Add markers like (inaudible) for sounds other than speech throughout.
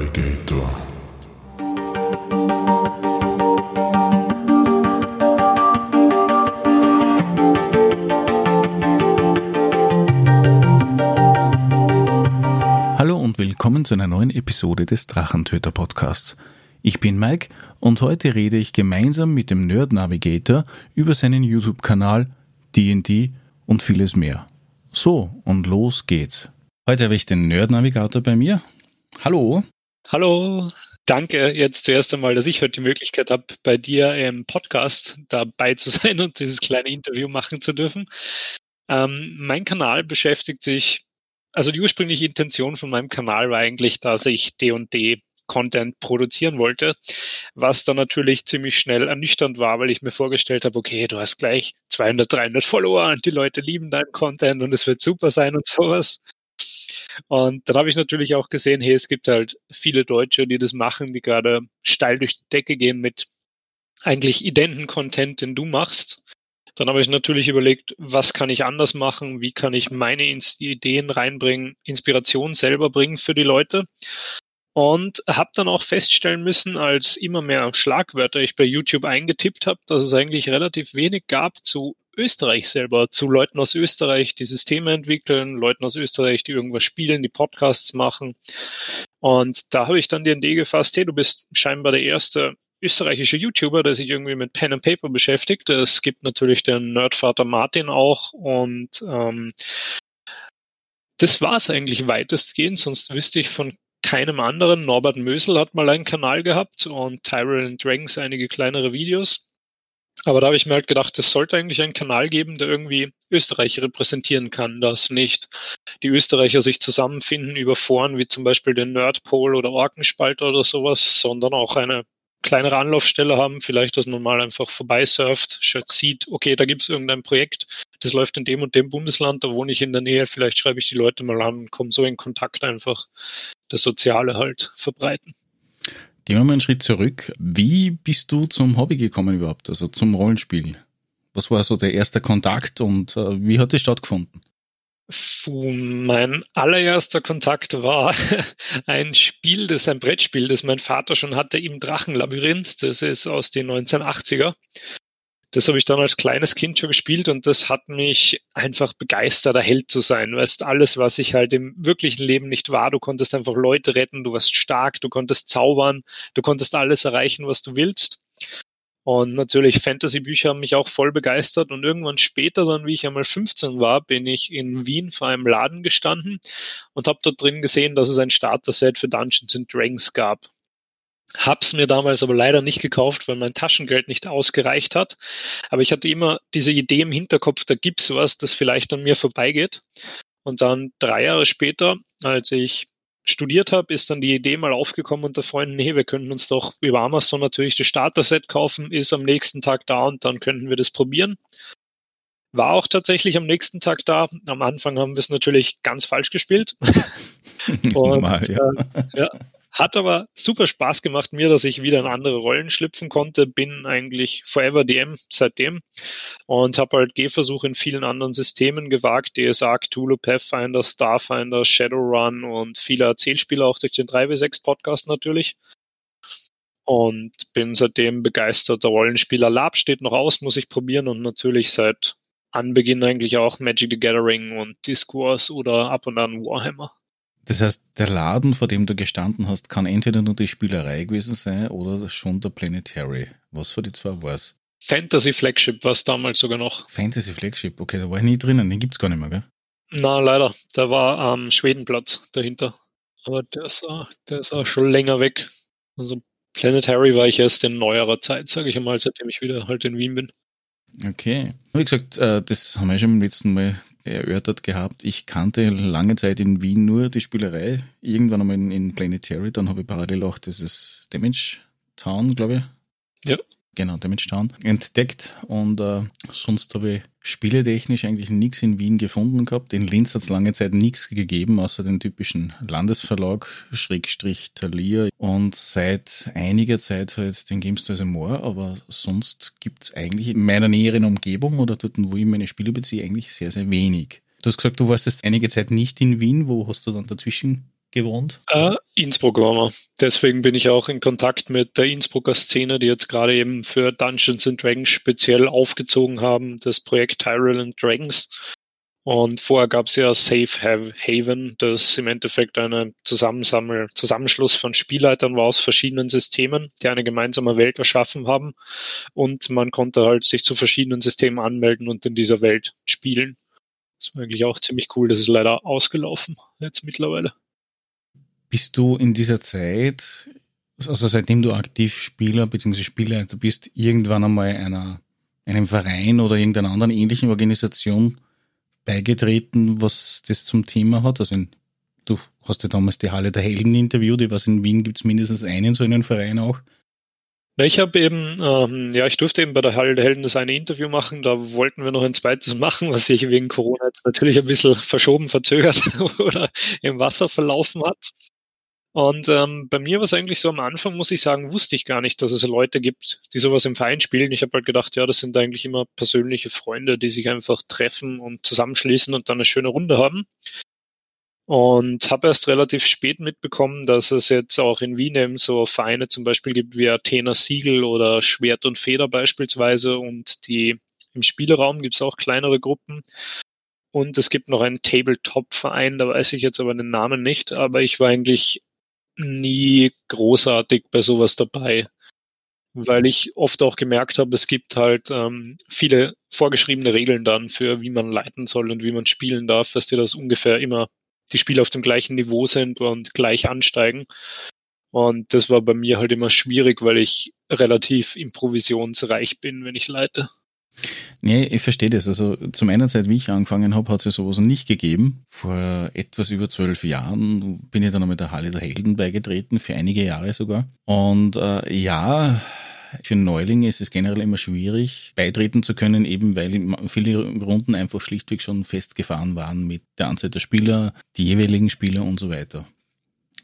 Navigator. Hallo und willkommen zu einer neuen Episode des Drachentöter Podcasts. Ich bin Mike und heute rede ich gemeinsam mit dem Nerd Navigator über seinen YouTube-Kanal D&D und vieles mehr. So, und los geht's. Heute habe ich den Nerd Navigator bei mir. Hallo. Hallo. Danke jetzt zuerst einmal, dass ich heute die Möglichkeit habe, bei dir im Podcast dabei zu (laughs) sein und dieses kleine Interview machen zu dürfen. Ähm, mein Kanal beschäftigt sich, also die ursprüngliche Intention von meinem Kanal war eigentlich, dass ich D&D Content produzieren wollte, was dann natürlich ziemlich schnell ernüchternd war, weil ich mir vorgestellt habe, okay, du hast gleich 200, 300 Follower und die Leute lieben deinen Content und es wird super sein und sowas. Und dann habe ich natürlich auch gesehen, hey, es gibt halt viele Deutsche, die das machen, die gerade steil durch die Decke gehen mit eigentlich identen Content, den du machst. Dann habe ich natürlich überlegt, was kann ich anders machen, wie kann ich meine Ideen reinbringen, Inspiration selber bringen für die Leute. Und habe dann auch feststellen müssen, als immer mehr Schlagwörter ich bei YouTube eingetippt habe, dass es eigentlich relativ wenig gab zu Österreich selber, zu Leuten aus Österreich, die Systeme entwickeln, Leuten aus Österreich, die irgendwas spielen, die Podcasts machen. Und da habe ich dann die Idee gefasst, hey, du bist scheinbar der erste österreichische YouTuber, der sich irgendwie mit Pen and Paper beschäftigt. Es gibt natürlich den Nerdvater Martin auch und ähm, das war es eigentlich weitestgehend, sonst wüsste ich von keinem anderen. Norbert Mösel hat mal einen Kanal gehabt und Tyrell Dragons einige kleinere Videos. Aber da habe ich mir halt gedacht, es sollte eigentlich einen Kanal geben, der irgendwie Österreich repräsentieren kann, dass nicht die Österreicher sich zusammenfinden über Foren wie zum Beispiel den Nerdpol oder Orkenspalter oder sowas, sondern auch eine kleinere Anlaufstelle haben, vielleicht, dass man mal einfach vorbeisurft, sieht, okay, da gibt es irgendein Projekt, das läuft in dem und dem Bundesland, da wohne ich in der Nähe, vielleicht schreibe ich die Leute mal an und komme so in Kontakt einfach, das Soziale halt verbreiten. Gehen wir mal einen Schritt zurück. Wie bist du zum Hobby gekommen überhaupt, also zum Rollenspiel? Was war so der erste Kontakt und äh, wie hat es stattgefunden? Puh, mein allererster Kontakt war (laughs) ein Spiel, das ein Brettspiel, das mein Vater schon hatte im Drachenlabyrinth. Das ist aus den 1980er. Das habe ich dann als kleines Kind schon gespielt und das hat mich einfach begeistert, der Held zu sein. Weißt, alles, was ich halt im wirklichen Leben nicht war, du konntest einfach Leute retten, du warst stark, du konntest zaubern, du konntest alles erreichen, was du willst. Und natürlich Fantasy-Bücher haben mich auch voll begeistert. Und irgendwann später, dann wie ich einmal 15 war, bin ich in Wien vor einem Laden gestanden und habe dort drin gesehen, dass es ein Starter-Set für Dungeons and Dragons gab. Hab's mir damals aber leider nicht gekauft, weil mein Taschengeld nicht ausgereicht hat. Aber ich hatte immer diese Idee im Hinterkopf, da gibt's was, das vielleicht an mir vorbeigeht. Und dann drei Jahre später, als ich studiert habe, ist dann die Idee mal aufgekommen unter Freunden, nee, wir könnten uns doch über Amazon natürlich das Starter-Set kaufen, ist am nächsten Tag da und dann könnten wir das probieren. War auch tatsächlich am nächsten Tag da. Am Anfang haben wir es natürlich ganz falsch gespielt. (laughs) und, normal, ja. Äh, ja. Hat aber super Spaß gemacht mir, dass ich wieder in andere Rollen schlüpfen konnte. Bin eigentlich forever DM seitdem und habe halt Gehversuche in vielen anderen Systemen gewagt. DSA, Cthulhu, Pathfinder, Starfinder, Shadowrun und viele Erzählspiele auch durch den 3W6 Podcast natürlich. Und bin seitdem begeisterter Rollenspieler. Lab steht noch aus, muss ich probieren und natürlich seit Anbeginn eigentlich auch Magic the Gathering und Discourse oder ab und an Warhammer. Das heißt, der Laden, vor dem du gestanden hast, kann entweder nur die Spielerei gewesen sein oder schon der Planetary. Was für die zwei war es? Fantasy Flagship war es damals sogar noch. Fantasy Flagship, okay, da war ich nie drinnen, den gibt es gar nicht mehr, gell? Na, leider. Da war am ähm, Schwedenplatz dahinter. Aber der ist, auch, der ist auch schon länger weg. Also Planetary war ich erst in neuerer Zeit, sage ich einmal, seitdem ich wieder halt in Wien bin. Okay. Wie gesagt, äh, das haben wir schon beim letzten Mal erörtert gehabt. Ich kannte lange Zeit in Wien nur die Spielerei. Irgendwann einmal in, in Planetary, dann habe ich parallel auch dieses Damage Town, glaube ich. Ja. Genau, Damage Town entdeckt und äh, sonst habe ich spieletechnisch eigentlich nichts in Wien gefunden gehabt. In Linz hat es lange Zeit nichts gegeben, außer den typischen Landesverlag, Schrägstrich Thalia und seit einiger Zeit halt den Games Toys More, aber sonst gibt es eigentlich in meiner näheren Umgebung oder dort, wo ich meine Spiele beziehe, eigentlich sehr, sehr wenig. Du hast gesagt, du warst jetzt einige Zeit nicht in Wien. Wo hast du dann dazwischen gewohnt? Äh, Innsbruck waren wir. Deswegen bin ich auch in Kontakt mit der Innsbrucker Szene, die jetzt gerade eben für Dungeons and Dragons speziell aufgezogen haben, das Projekt Tyrell and Dragons. Und vorher gab es ja Safe Haven, das im Endeffekt ein Zusammenschluss von Spielleitern war aus verschiedenen Systemen, die eine gemeinsame Welt erschaffen haben. Und man konnte halt sich zu verschiedenen Systemen anmelden und in dieser Welt spielen. Das war eigentlich auch ziemlich cool. Das ist leider ausgelaufen jetzt mittlerweile. Bist du in dieser Zeit, also seitdem du aktiv Spieler bzw. Spielleiter bist, irgendwann einmal einer, einem Verein oder irgendeiner anderen ähnlichen Organisation beigetreten, was das zum Thema hat? Also in, du hast ja damals die Halle der Helden interviewt, ich weiß, in Wien gibt es mindestens einen so einen Verein auch. Ich habe eben, ähm, ja, ich durfte eben bei der Halle der Helden das eine Interview machen. Da wollten wir noch ein zweites machen, was sich wegen Corona jetzt natürlich ein bisschen verschoben, verzögert (laughs) oder im Wasser verlaufen hat. Und ähm, bei mir war es eigentlich so am Anfang, muss ich sagen, wusste ich gar nicht, dass es Leute gibt, die sowas im Verein spielen. Ich habe halt gedacht, ja, das sind eigentlich immer persönliche Freunde, die sich einfach treffen und zusammenschließen und dann eine schöne Runde haben. Und habe erst relativ spät mitbekommen, dass es jetzt auch in Wien eben so Vereine zum Beispiel gibt wie Athena Siegel oder Schwert und Feder beispielsweise und die im Spieleraum gibt es auch kleinere Gruppen. Und es gibt noch einen Tabletop-Verein, da weiß ich jetzt aber den Namen nicht, aber ich war eigentlich nie großartig bei sowas dabei, weil ich oft auch gemerkt habe, es gibt halt ähm, viele vorgeschriebene Regeln dann für, wie man leiten soll und wie man spielen darf, dass dir das ungefähr immer die Spiele auf dem gleichen Niveau sind und gleich ansteigen. Und das war bei mir halt immer schwierig, weil ich relativ improvisionsreich bin, wenn ich leite. Nee, ich verstehe das. Also zu meiner Zeit, wie ich angefangen habe, hat es ja sowas nicht gegeben. Vor etwas über zwölf Jahren bin ich dann mit der Halle der Helden beigetreten, für einige Jahre sogar. Und äh, ja, für Neulinge ist es generell immer schwierig, beitreten zu können, eben weil viele Runden einfach schlichtweg schon festgefahren waren mit der Anzahl der Spieler, die jeweiligen Spieler und so weiter.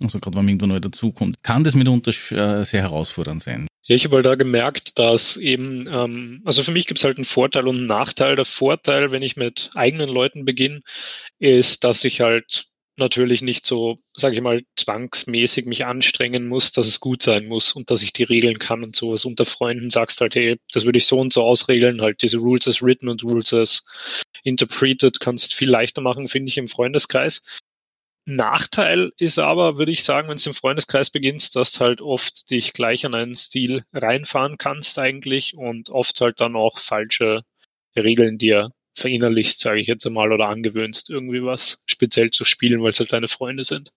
Also gerade wenn man irgendwo neu dazukommt, kann das mitunter äh, sehr herausfordernd sein. Ja, ich habe halt da gemerkt, dass eben, ähm, also für mich gibt es halt einen Vorteil und einen Nachteil. Der Vorteil, wenn ich mit eigenen Leuten beginne, ist, dass ich halt natürlich nicht so, sage ich mal, zwangsmäßig mich anstrengen muss, dass es gut sein muss und dass ich die regeln kann und sowas. Unter Freunden sagst halt, hey, das würde ich so und so ausregeln, halt diese Rules as written und Rules as interpreted kannst viel leichter machen, finde ich, im Freundeskreis. Nachteil ist aber, würde ich sagen, wenn du im Freundeskreis beginnst, dass du halt oft dich gleich an einen Stil reinfahren kannst eigentlich und oft halt dann auch falsche Regeln dir verinnerlichst, sage ich jetzt einmal, oder angewöhnst, irgendwie was speziell zu spielen, weil es halt deine Freunde sind.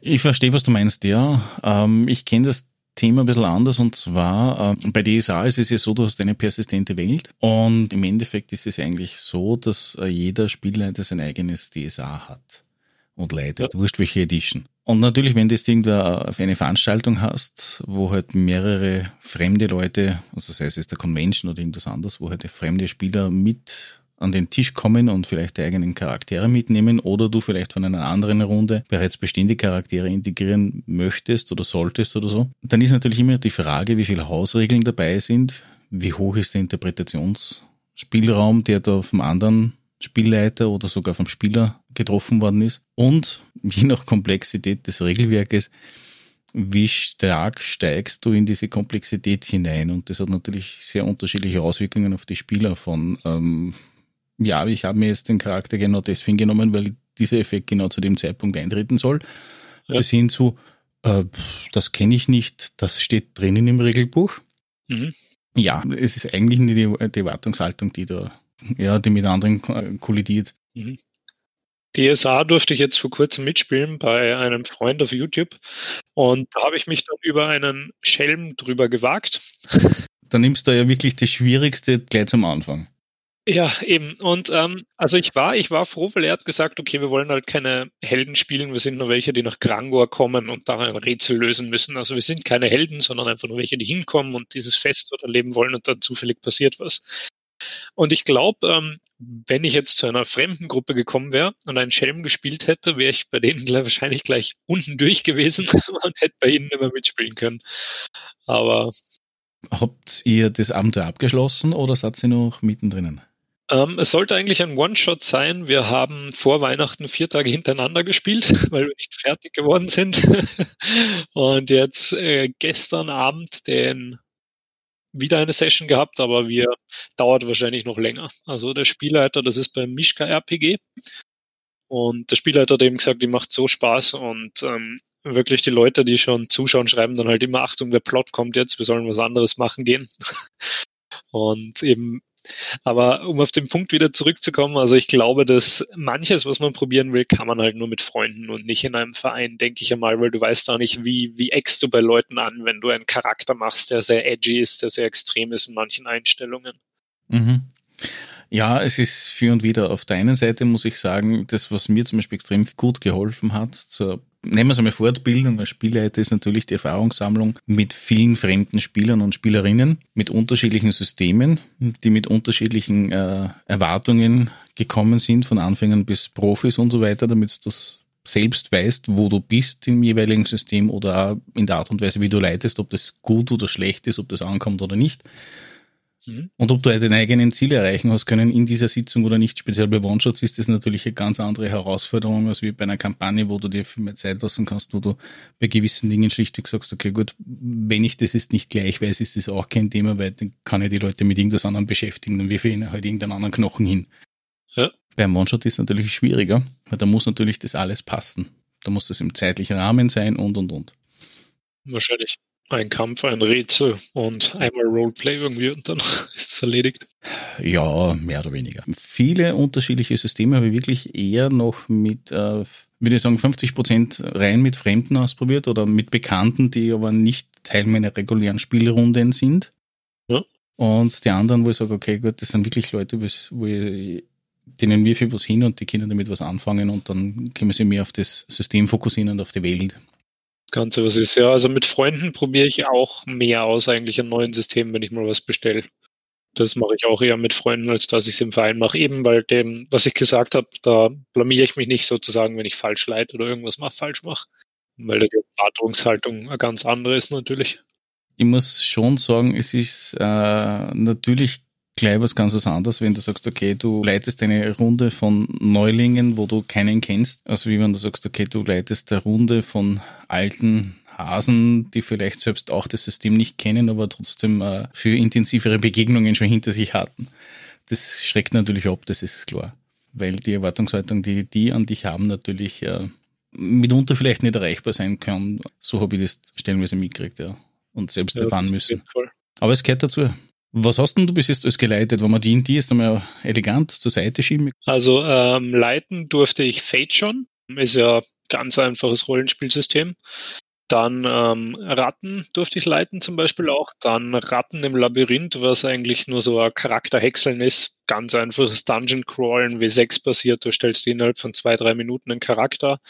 Ich verstehe, was du meinst, ja. Ähm, ich kenne das Thema ein bisschen anders und zwar äh, bei DSA ist es ja so, du hast eine persistente Welt und im Endeffekt ist es eigentlich so, dass äh, jeder Spielleiter sein eigenes DSA hat und leitet. Ja. Wurscht welche Edition. Und natürlich, wenn du jetzt irgendwo auf eine Veranstaltung hast, wo halt mehrere fremde Leute, also sei es jetzt der Convention oder irgendwas anderes, wo halt fremde Spieler mit an den Tisch kommen und vielleicht die eigenen Charaktere mitnehmen oder du vielleicht von einer anderen Runde bereits bestehende Charaktere integrieren möchtest oder solltest oder so, dann ist natürlich immer die Frage, wie viele Hausregeln dabei sind, wie hoch ist der Interpretationsspielraum, der da vom anderen Spielleiter oder sogar vom Spieler getroffen worden ist. Und je nach Komplexität des Regelwerkes, wie stark steigst du in diese Komplexität hinein? Und das hat natürlich sehr unterschiedliche Auswirkungen auf die Spieler von, ähm, ja, ich habe mir jetzt den Charakter genau deswegen genommen, weil dieser Effekt genau zu dem Zeitpunkt eintreten soll, ja. bis hin zu, äh, das kenne ich nicht, das steht drinnen im Regelbuch. Mhm. Ja, es ist eigentlich die, die Erwartungshaltung, die da ja, die mit anderen kollidiert. Mhm. DSA durfte ich jetzt vor kurzem mitspielen bei einem Freund auf YouTube und da habe ich mich dann über einen Schelm drüber gewagt. (laughs) Da nimmst du ja wirklich das Schwierigste gleich zum Anfang. Ja, eben. Und ähm, also ich war, ich war froh, weil er hat gesagt, okay, wir wollen halt keine Helden spielen, wir sind nur welche, die nach Grangor kommen und da ein Rätsel lösen müssen. Also wir sind keine Helden, sondern einfach nur welche, die hinkommen und dieses Fest dort erleben wollen und dann zufällig passiert was. Und ich glaube, ähm, wenn ich jetzt zu einer fremden Gruppe gekommen wäre und einen Schelm gespielt hätte, wäre ich bei denen wahrscheinlich gleich unten durch gewesen (laughs) und hätte bei ihnen immer mitspielen können. Aber Habt ihr das Abenteuer abgeschlossen oder seid ihr noch mittendrin? Ähm, es sollte eigentlich ein One-Shot sein. Wir haben vor Weihnachten vier Tage hintereinander gespielt, (laughs) weil wir nicht fertig geworden sind. (laughs) Und jetzt äh, gestern Abend den wieder eine Session gehabt, aber wir dauert wahrscheinlich noch länger. Also der Spielleiter, das ist beim Mischka RPG. Und der Spielleiter hat eben gesagt, die macht so Spaß und ähm, wirklich die Leute, die schon zuschauen, schreiben dann halt immer, Achtung, der Plot kommt jetzt, wir sollen was anderes machen gehen. (laughs) und eben aber um auf den Punkt wieder zurückzukommen, also ich glaube, dass manches, was man probieren will, kann man halt nur mit Freunden und nicht in einem Verein, denke ich einmal, weil du weißt auch nicht, wie, wie eckst du bei Leuten an, wenn du einen Charakter machst, der sehr edgy ist, der sehr extrem ist in manchen Einstellungen. Mhm. Ja, es ist für und wieder. Auf der einen Seite muss ich sagen, das, was mir zum Beispiel extrem gut geholfen hat, zur, nehmen wir es einmal Fortbildung als Spielleiter, ist natürlich die Erfahrungssammlung mit vielen fremden Spielern und Spielerinnen, mit unterschiedlichen Systemen, die mit unterschiedlichen äh, Erwartungen gekommen sind, von Anfängern bis Profis und so weiter, damit du das selbst weißt, wo du bist im jeweiligen System oder in der Art und Weise, wie du leitest, ob das gut oder schlecht ist, ob das ankommt oder nicht. Mhm. Und ob du deine eigenen Ziele erreichen hast können in dieser Sitzung oder nicht, speziell bei One-Shots, ist das natürlich eine ganz andere Herausforderung als wie bei einer Kampagne, wo du dir viel mehr Zeit lassen kannst, wo du bei gewissen Dingen schlichtweg sagst, okay, gut, wenn ich das jetzt nicht gleich weiß, ist das auch kein Thema, weil dann kann ich die Leute mit irgendwas anderem beschäftigen, dann wirfe ich ihnen halt irgendeinen anderen Knochen hin. Ja. Beim One-Shot ist es natürlich schwieriger, weil da muss natürlich das alles passen. Da muss das im zeitlichen Rahmen sein und, und, und. Wahrscheinlich ein Kampf, ein Rätsel und einmal Roleplay irgendwie und dann (laughs) ist es erledigt. Ja, mehr oder weniger. Viele unterschiedliche Systeme habe ich wirklich eher noch mit, äh, würde ich sagen, 50 Prozent rein mit Fremden ausprobiert oder mit Bekannten, die aber nicht Teil meiner regulären Spielrunden sind. Ja. Und die anderen, wo ich sage, okay, gut, das sind wirklich Leute, wo ich, denen wir für was hin und die Kinder damit was anfangen und dann können wir sie mehr auf das System fokussieren und auf die Welt. Ganze, was ist. Ja, also mit Freunden probiere ich auch mehr aus, eigentlich an neuen Systemen, wenn ich mal was bestelle. Das mache ich auch eher mit Freunden, als dass ich es im Verein mache. Eben weil dem, was ich gesagt habe, da blamiere ich mich nicht sozusagen, wenn ich falsch leite oder irgendwas mal falsch mache. Weil die Erwartungshaltung eine ganz andere ist natürlich. Ich muss schon sagen, es ist äh, natürlich gleich was ganz was anderes, wenn du sagst, okay, du leitest eine Runde von Neulingen, wo du keinen kennst, also wie wenn du sagst, okay, du leitest eine Runde von alten Hasen, die vielleicht selbst auch das System nicht kennen, aber trotzdem äh, für intensivere Begegnungen schon hinter sich hatten. Das schreckt natürlich ab, das ist klar. Weil die Erwartungshaltung, die die an dich haben, natürlich äh, mitunter vielleicht nicht erreichbar sein kann. So habe ich das stellenweise mitgekriegt, ja. Und selbst ja, erfahren müssen. Aber es gehört dazu. Was hast denn du bis jetzt alles geleitet? Wenn man die in die jetzt einmal elegant zur Seite schieben? Also ähm, leiten durfte ich Fate schon. Ist ja ganz einfaches Rollenspielsystem. Dann ähm, Ratten durfte ich leiten zum Beispiel auch. Dann Ratten im Labyrinth, was eigentlich nur so ein Charakterhäckseln ist ganz einfaches Dungeon Crawlen W6 basiert. Du stellst innerhalb von zwei, drei Minuten einen Charakter.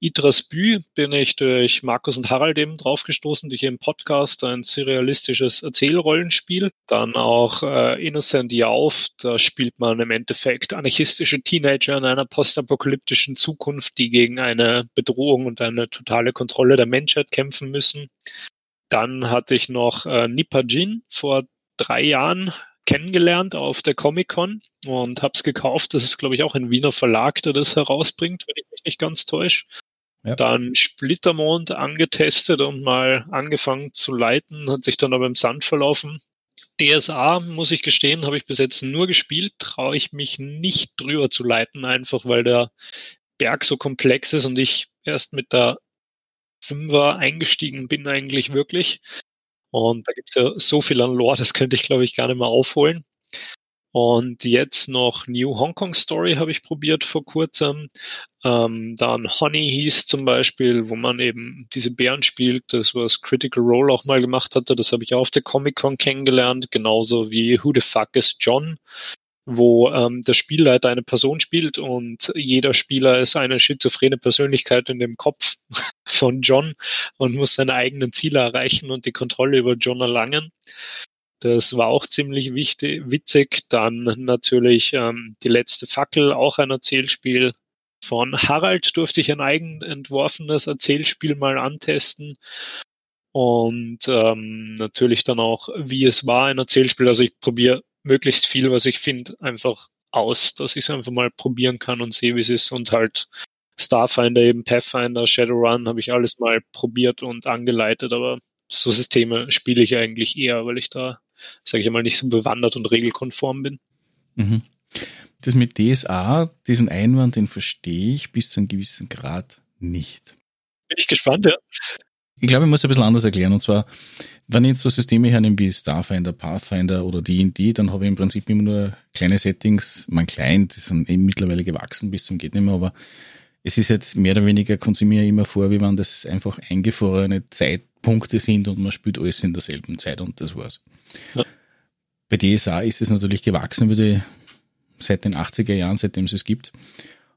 Idras Bü bin ich durch Markus und Harald eben draufgestoßen, durch ihren Podcast, ein surrealistisches Erzählrollenspiel. Dann auch äh, Innocent Yauf, da spielt man im Endeffekt anarchistische Teenager in einer postapokalyptischen Zukunft, die gegen eine Bedrohung und eine totale Kontrolle der Menschheit kämpfen müssen. Dann hatte ich noch äh, Nipajin vor drei Jahren kennengelernt auf der Comic-Con und habe es gekauft. Das ist, glaube ich, auch ein Wiener Verlag, der das herausbringt, wenn ich mich nicht ganz täusche. Ja. Dann Splittermond angetestet und mal angefangen zu leiten, hat sich dann aber im Sand verlaufen. DSA, muss ich gestehen, habe ich bis jetzt nur gespielt, traue ich mich nicht drüber zu leiten, einfach weil der Berg so komplex ist und ich erst mit der Fünfer eingestiegen bin eigentlich wirklich. Und da gibt es ja so viel an Lore, das könnte ich, glaube ich, gar nicht mehr aufholen. Und jetzt noch New Hong Kong Story habe ich probiert vor kurzem. Ähm, dann Honey hieß zum Beispiel, wo man eben diese Bären spielt, das was Critical Role auch mal gemacht hatte. Das habe ich auch auf der Comic Con kennengelernt, genauso wie Who the Fuck is John, wo ähm, der Spielleiter eine Person spielt und jeder Spieler ist eine schizophrene Persönlichkeit in dem Kopf (laughs) von John und muss seine eigenen Ziele erreichen und die Kontrolle über John erlangen. Das war auch ziemlich wichtig, witzig. Dann natürlich ähm, die letzte Fackel, auch ein Erzählspiel. Von Harald durfte ich ein eigen entworfenes Erzählspiel mal antesten. Und ähm, natürlich dann auch, wie es war, ein Erzählspiel. Also ich probiere möglichst viel, was ich finde, einfach aus, dass ich es einfach mal probieren kann und sehe, wie es ist und halt Starfinder, eben Pathfinder, Shadowrun habe ich alles mal probiert und angeleitet, aber so Systeme spiele ich eigentlich eher, weil ich da, sage ich mal, nicht so bewandert und regelkonform bin. Mhm. Das mit DSA, diesen Einwand, den verstehe ich bis zu einem gewissen Grad nicht. Bin ich gespannt, ja. Ich glaube, ich muss ein bisschen anders erklären. Und zwar, wenn ich jetzt so Systeme hernehme wie Starfinder, Pathfinder oder D&D, dann habe ich im Prinzip immer nur kleine Settings, mein klein, die sind eben mittlerweile gewachsen bis zum geht nicht mehr, aber es ist jetzt mehr oder weniger, kommt sie mir immer vor, wie wenn das einfach eingefrorene Zeitpunkte sind und man spielt alles in derselben Zeit und das war's. Ja. Bei DSA ist es natürlich gewachsen, würde seit den 80er Jahren, seitdem es es gibt.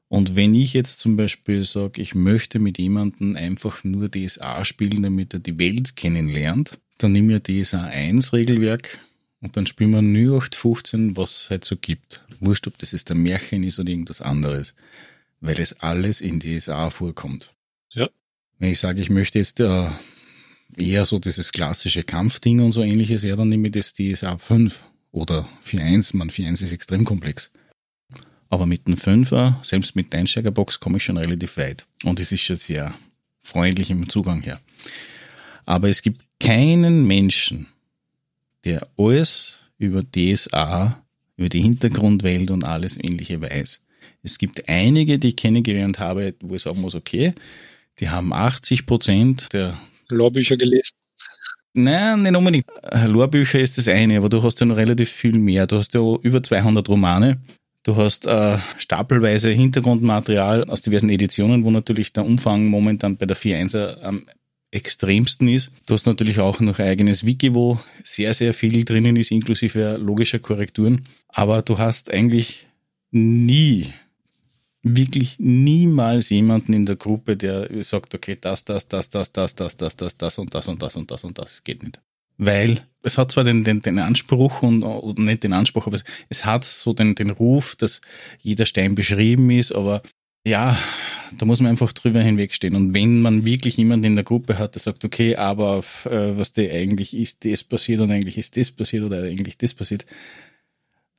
Und wenn ich jetzt zum Beispiel sage, ich möchte mit jemandem einfach nur DSA spielen, damit er die Welt kennenlernt, dann nehme ich DSA 1 Regelwerk und dann spielen wir 0815, was es halt so gibt. Wurscht, ob das jetzt ein Märchen ist oder irgendwas anderes. Weil es alles in DSA vorkommt. Ja. Wenn ich sage, ich möchte jetzt äh, eher so dieses klassische Kampfding und so ähnliches, ja, dann nehme ich das DSA 5 oder 4.1. Man, 4.1 ist extrem komplex. Aber mit dem Fünfer, selbst mit der Einsteigerbox, komme ich schon relativ weit. Und es ist schon sehr freundlich im Zugang her. Aber es gibt keinen Menschen, der alles über DSA, über die Hintergrundwelt und alles ähnliche weiß. Es gibt einige, die ich kennengelernt habe, wo ich sagen muss, okay, die haben 80 Prozent der Lorbücher gelesen. Nein, nicht unbedingt. Lorbücher ist das eine, aber du hast ja noch relativ viel mehr. Du hast ja über 200 Romane. Du hast äh, stapelweise Hintergrundmaterial aus diversen Editionen, wo natürlich der Umfang momentan bei der 4.1er am extremsten ist. Du hast natürlich auch noch ein eigenes Wiki, wo sehr, sehr viel drinnen ist, inklusive logischer Korrekturen. Aber du hast eigentlich nie, wirklich niemals jemanden in der Gruppe, der sagt, okay, das, das, das, das, das, das, das, das, das und das und das und das und das geht nicht weil es hat zwar den, den, den Anspruch und oder nicht den Anspruch, aber es, es hat so den, den Ruf, dass jeder Stein beschrieben ist, aber ja, da muss man einfach drüber hinwegstehen. Und wenn man wirklich jemanden in der Gruppe hat, der sagt, okay, aber äh, was der eigentlich ist, das passiert und eigentlich ist das passiert oder eigentlich das passiert,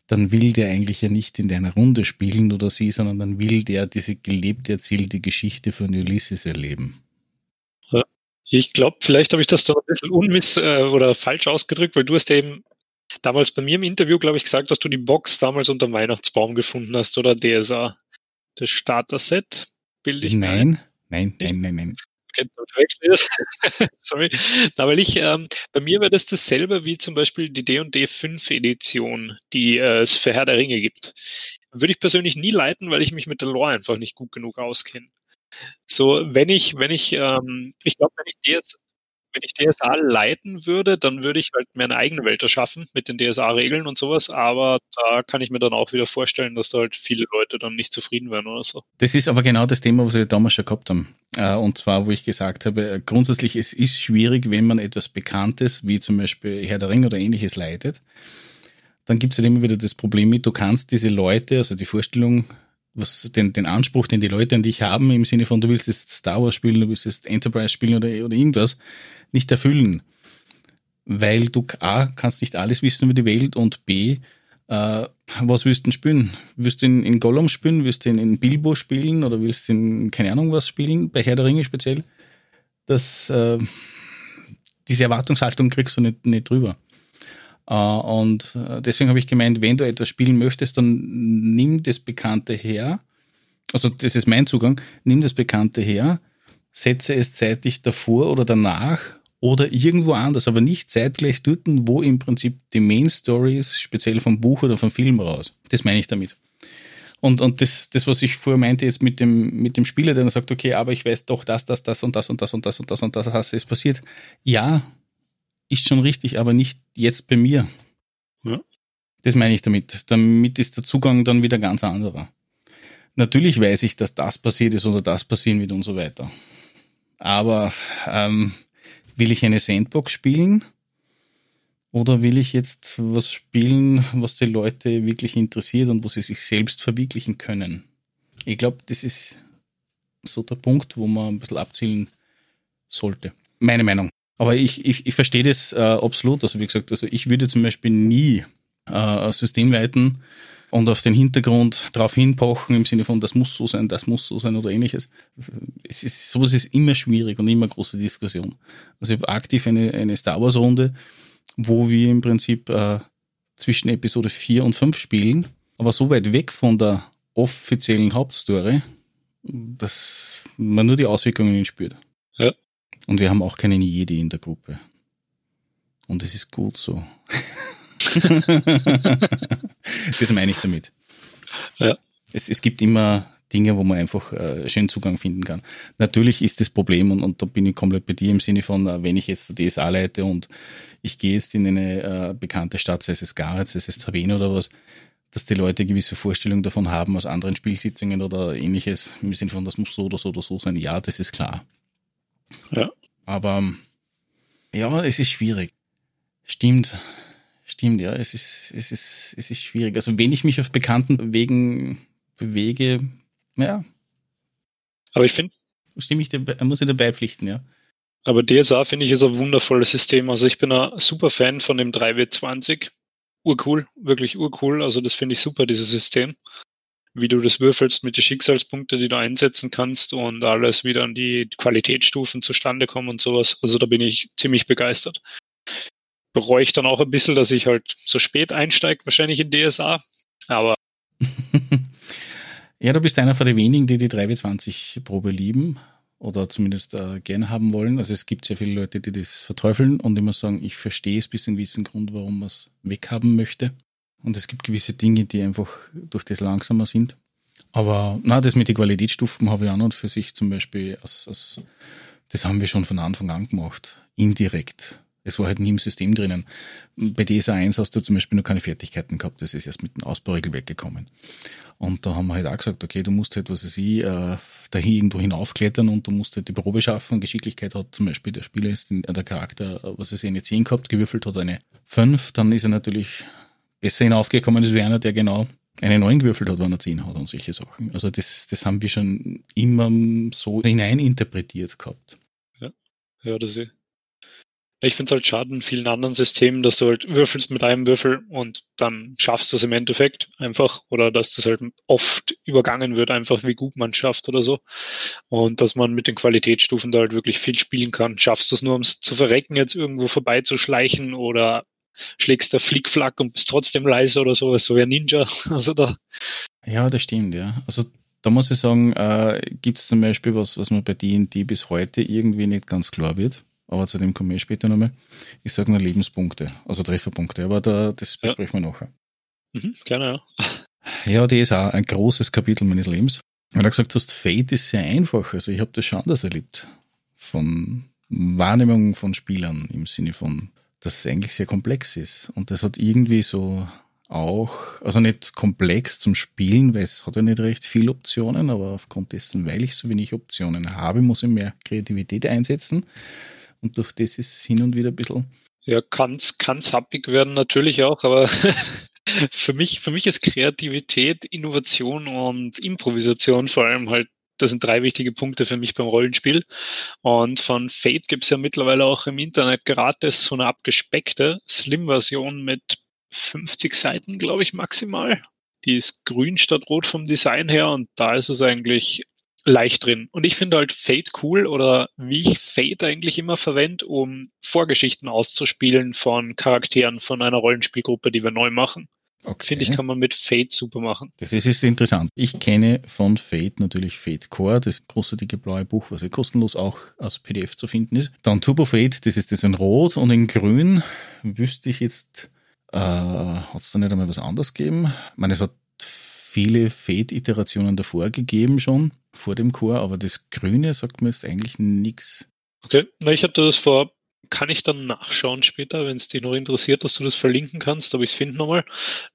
dann will der eigentlich ja nicht in deiner Runde spielen oder sie, sondern dann will der diese gelebte, erzählte Geschichte von Ulysses erleben. Ich glaube, vielleicht habe ich das da ein bisschen unmiss äh, oder falsch ausgedrückt, weil du hast ja eben damals bei mir im Interview, glaube ich, gesagt, dass du die Box damals unter dem Weihnachtsbaum gefunden hast oder DSA. Das Starter-Set, bilde ich Nein, nein, nein, nein, nein. Okay, verwechsel das. (laughs) Sorry. Na, weil ich, ähm, bei mir wäre das dasselbe wie zum Beispiel die D&D 5 Edition, die äh, es für Herr der Ringe gibt. Würde ich persönlich nie leiten, weil ich mich mit der Lore einfach nicht gut genug auskenne. So, wenn ich, wenn ich, ähm, ich glaube, wenn ich DS, wenn ich DSA leiten würde, dann würde ich halt mir eine eigene Welt erschaffen mit den DSA-Regeln und sowas, aber da kann ich mir dann auch wieder vorstellen, dass da halt viele Leute dann nicht zufrieden werden oder so. Das ist aber genau das Thema, was wir damals schon gehabt haben. Äh, und zwar, wo ich gesagt habe, äh, grundsätzlich, es ist schwierig, wenn man etwas Bekanntes, wie zum Beispiel Herr der Ring oder ähnliches leitet, dann gibt es halt immer wieder das Problem mit, du kannst diese Leute, also die Vorstellung was den, den Anspruch, den die Leute an dich haben, im Sinne von, du willst jetzt Star Wars spielen, du willst jetzt Enterprise spielen oder, oder irgendwas, nicht erfüllen. Weil du A, kannst nicht alles wissen über die Welt und B, äh, was willst du spielen? Willst du in, in Gollum spielen? Willst du in, in Bilbo spielen? Oder willst du in keine Ahnung was spielen? Bei Herr der Ringe speziell? Das, äh, diese Erwartungshaltung kriegst du nicht, nicht drüber. Äh, und äh, deswegen habe ich gemeint, wenn du etwas spielen möchtest, dann nimm das Bekannte her. Also das ist mein Zugang. Nimm das Bekannte her, setze es zeitlich davor oder danach oder irgendwo anders, aber nicht zeitgleich dort, wo im Prinzip die Main Story ist, speziell vom Buch oder vom Film raus. Das meine ich damit. Und, und das, das, was ich vorher meinte, jetzt mit dem, mit dem Spieler, der dann sagt, okay, aber ich weiß doch das, das, das und das und das und das und das und das, das ist passiert. Ja, ist schon richtig, aber nicht jetzt bei mir. Ja. Das meine ich damit. Damit ist der Zugang dann wieder ganz anderer. Natürlich weiß ich, dass das passiert ist oder das passieren wird und so weiter. Aber ähm, will ich eine Sandbox spielen? Oder will ich jetzt was spielen, was die Leute wirklich interessiert und wo sie sich selbst verwirklichen können? Ich glaube, das ist so der Punkt, wo man ein bisschen abzielen sollte. Meine Meinung. Aber ich, ich, ich verstehe das äh, absolut. Also wie gesagt, also ich würde zum Beispiel nie äh, System leiten und auf den Hintergrund drauf hinpochen im Sinne von, das muss so sein, das muss so sein oder ähnliches. Es ist, sowas ist immer schwierig und immer große Diskussion. Also ich habe aktiv eine, eine Star Wars Runde, wo wir im Prinzip äh, zwischen Episode 4 und 5 spielen, aber so weit weg von der offiziellen Hauptstory, dass man nur die Auswirkungen spürt. Ja. Und wir haben auch keinen Jedi in der Gruppe. Und es ist gut so. (laughs) das meine ich damit. Ja. Es, es gibt immer Dinge, wo man einfach äh, schön Zugang finden kann. Natürlich ist das Problem, und, und da bin ich komplett bei dir im Sinne von, äh, wenn ich jetzt der DSA leite und ich gehe jetzt in eine äh, bekannte Stadt, sei es Garetz, sei es Travin oder was, dass die Leute gewisse Vorstellungen davon haben aus anderen Spielsitzungen oder ähnliches, im Sinne von, das muss so oder so oder so sein. Ja, das ist klar. Ja. Aber ja, es ist schwierig. Stimmt. Stimmt, ja, es ist, es ist, es ist schwierig. Also wenn ich mich auf bekannten Wegen bewege, ja. Aber ich finde. Stimme ich dir, muss ich dabei pflichten, ja. Aber DSA finde ich ist ein wundervolles System. Also ich bin ein super Fan von dem 3W20. Urcool, wirklich urcool. Also das finde ich super, dieses System. Wie du das würfelst mit den Schicksalspunkten, die du einsetzen kannst und alles wieder an die Qualitätsstufen zustande kommen und sowas. Also da bin ich ziemlich begeistert. Bereue ich dann auch ein bisschen, dass ich halt so spät einsteige, wahrscheinlich in DSA. Aber (laughs) Ja, du bist einer von den wenigen, die die 3W20-Probe lieben oder zumindest äh, gerne haben wollen. Also es gibt sehr viele Leute, die das verteufeln und immer sagen, ich verstehe es bis einem gewissen Grund, warum man es weghaben möchte. Und es gibt gewisse Dinge, die einfach durch das langsamer sind. Aber na, das mit den Qualitätsstufen habe ich auch noch für sich zum Beispiel, als, als, das haben wir schon von Anfang an gemacht, indirekt. Es war halt nie im System drinnen. Bei DSA 1 hast du zum Beispiel noch keine Fertigkeiten gehabt, das ist erst mit dem Ausbauregel weggekommen. Und da haben wir halt auch gesagt, okay, du musst halt, was weiß ich, äh, da irgendwo hinaufklettern und du musst halt die Probe schaffen. Geschicklichkeit hat zum Beispiel der Spieler ist in, der Charakter, was weiß ich, eine 10 gehabt, gewürfelt hat eine 5, dann ist er natürlich besser hinaufgekommen als einer, der genau eine 9 gewürfelt hat, wenn er 10 hat und solche Sachen. Also das, das haben wir schon immer so hineininterpretiert gehabt. Ja, ja, das ist ich finde es halt schade in vielen anderen Systemen, dass du halt würfelst mit einem Würfel und dann schaffst du es im Endeffekt einfach oder dass das halt oft übergangen wird, einfach wie gut man schafft oder so. Und dass man mit den Qualitätsstufen da halt wirklich viel spielen kann. Schaffst du es nur, um es zu verrecken, jetzt irgendwo vorbeizuschleichen oder schlägst der Flickflack und bist trotzdem leise oder sowas, so wie ein Ninja. (laughs) Also da. Ja, das stimmt, ja. Also da muss ich sagen, äh, gibt es zum Beispiel was, was mir bei D&D bis heute irgendwie nicht ganz klar wird aber zu dem komme ich später nochmal. Ich sage nur Lebenspunkte, also Trefferpunkte, aber da, das besprechen wir nachher. Mhm, gerne, ja. Ja, die ist auch ein großes Kapitel meines Lebens. Weil du gesagt hast, Fate ist sehr einfach. Also ich habe das schon anders erlebt. Von Wahrnehmung von Spielern im Sinne von, dass es eigentlich sehr komplex ist. Und das hat irgendwie so auch, also nicht komplex zum Spielen, weil es hat ja nicht recht viele Optionen, aber aufgrund dessen, weil ich so wenig Optionen habe, muss ich mehr Kreativität einsetzen. Und durch das ist hin und wieder ein bisschen. Ja, kann's, kann's happig werden natürlich auch, aber (laughs) für mich, für mich ist Kreativität, Innovation und Improvisation vor allem halt das sind drei wichtige Punkte für mich beim Rollenspiel. Und von Fate gibt's ja mittlerweile auch im Internet gratis so eine abgespeckte Slim-Version mit 50 Seiten, glaube ich, maximal. Die ist grün statt rot vom Design her und da ist es eigentlich leicht drin. Und ich finde halt Fate cool oder wie ich Fate eigentlich immer verwende, um Vorgeschichten auszuspielen von Charakteren von einer Rollenspielgruppe, die wir neu machen. Okay. Finde ich, kann man mit Fate super machen. Das ist, ist interessant. Ich kenne von Fate natürlich Fate Core, das große dicke blaue Buch, was ja kostenlos auch als PDF zu finden ist. Dann Turbo Fate, das ist das in Rot und in Grün. Wüsste ich jetzt, äh, hat es da nicht einmal was anderes gegeben? Ich meine, es hat viele Fade-Iterationen davor gegeben schon, vor dem Chor, aber das Grüne sagt mir jetzt eigentlich nichts. Okay, na, ich hatte das vor, kann ich dann nachschauen später, wenn es dich noch interessiert, dass du das verlinken kannst, aber ich finde nochmal.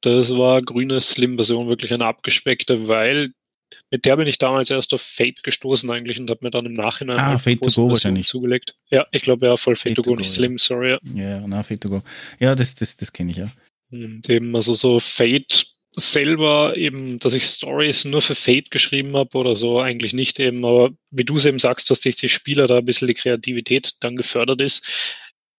Das war grüne Slim-Version, wirklich eine abgespeckte, weil mit der bin ich damals erst auf Fate gestoßen eigentlich und habe mir dann im Nachhinein ah, Fate to Go wahrscheinlich zugelegt. Ja, ich glaube ja, voll Fate, Fate to, Go, nicht ja. Slim, sorry. Ja, ja na, Fate to Go. Ja, das, das, das kenne ich ja. Und eben, also so Fate selber eben, dass ich Stories nur für Fate geschrieben habe oder so, eigentlich nicht eben, aber wie du es eben sagst, dass durch die Spieler da ein bisschen die Kreativität dann gefördert ist.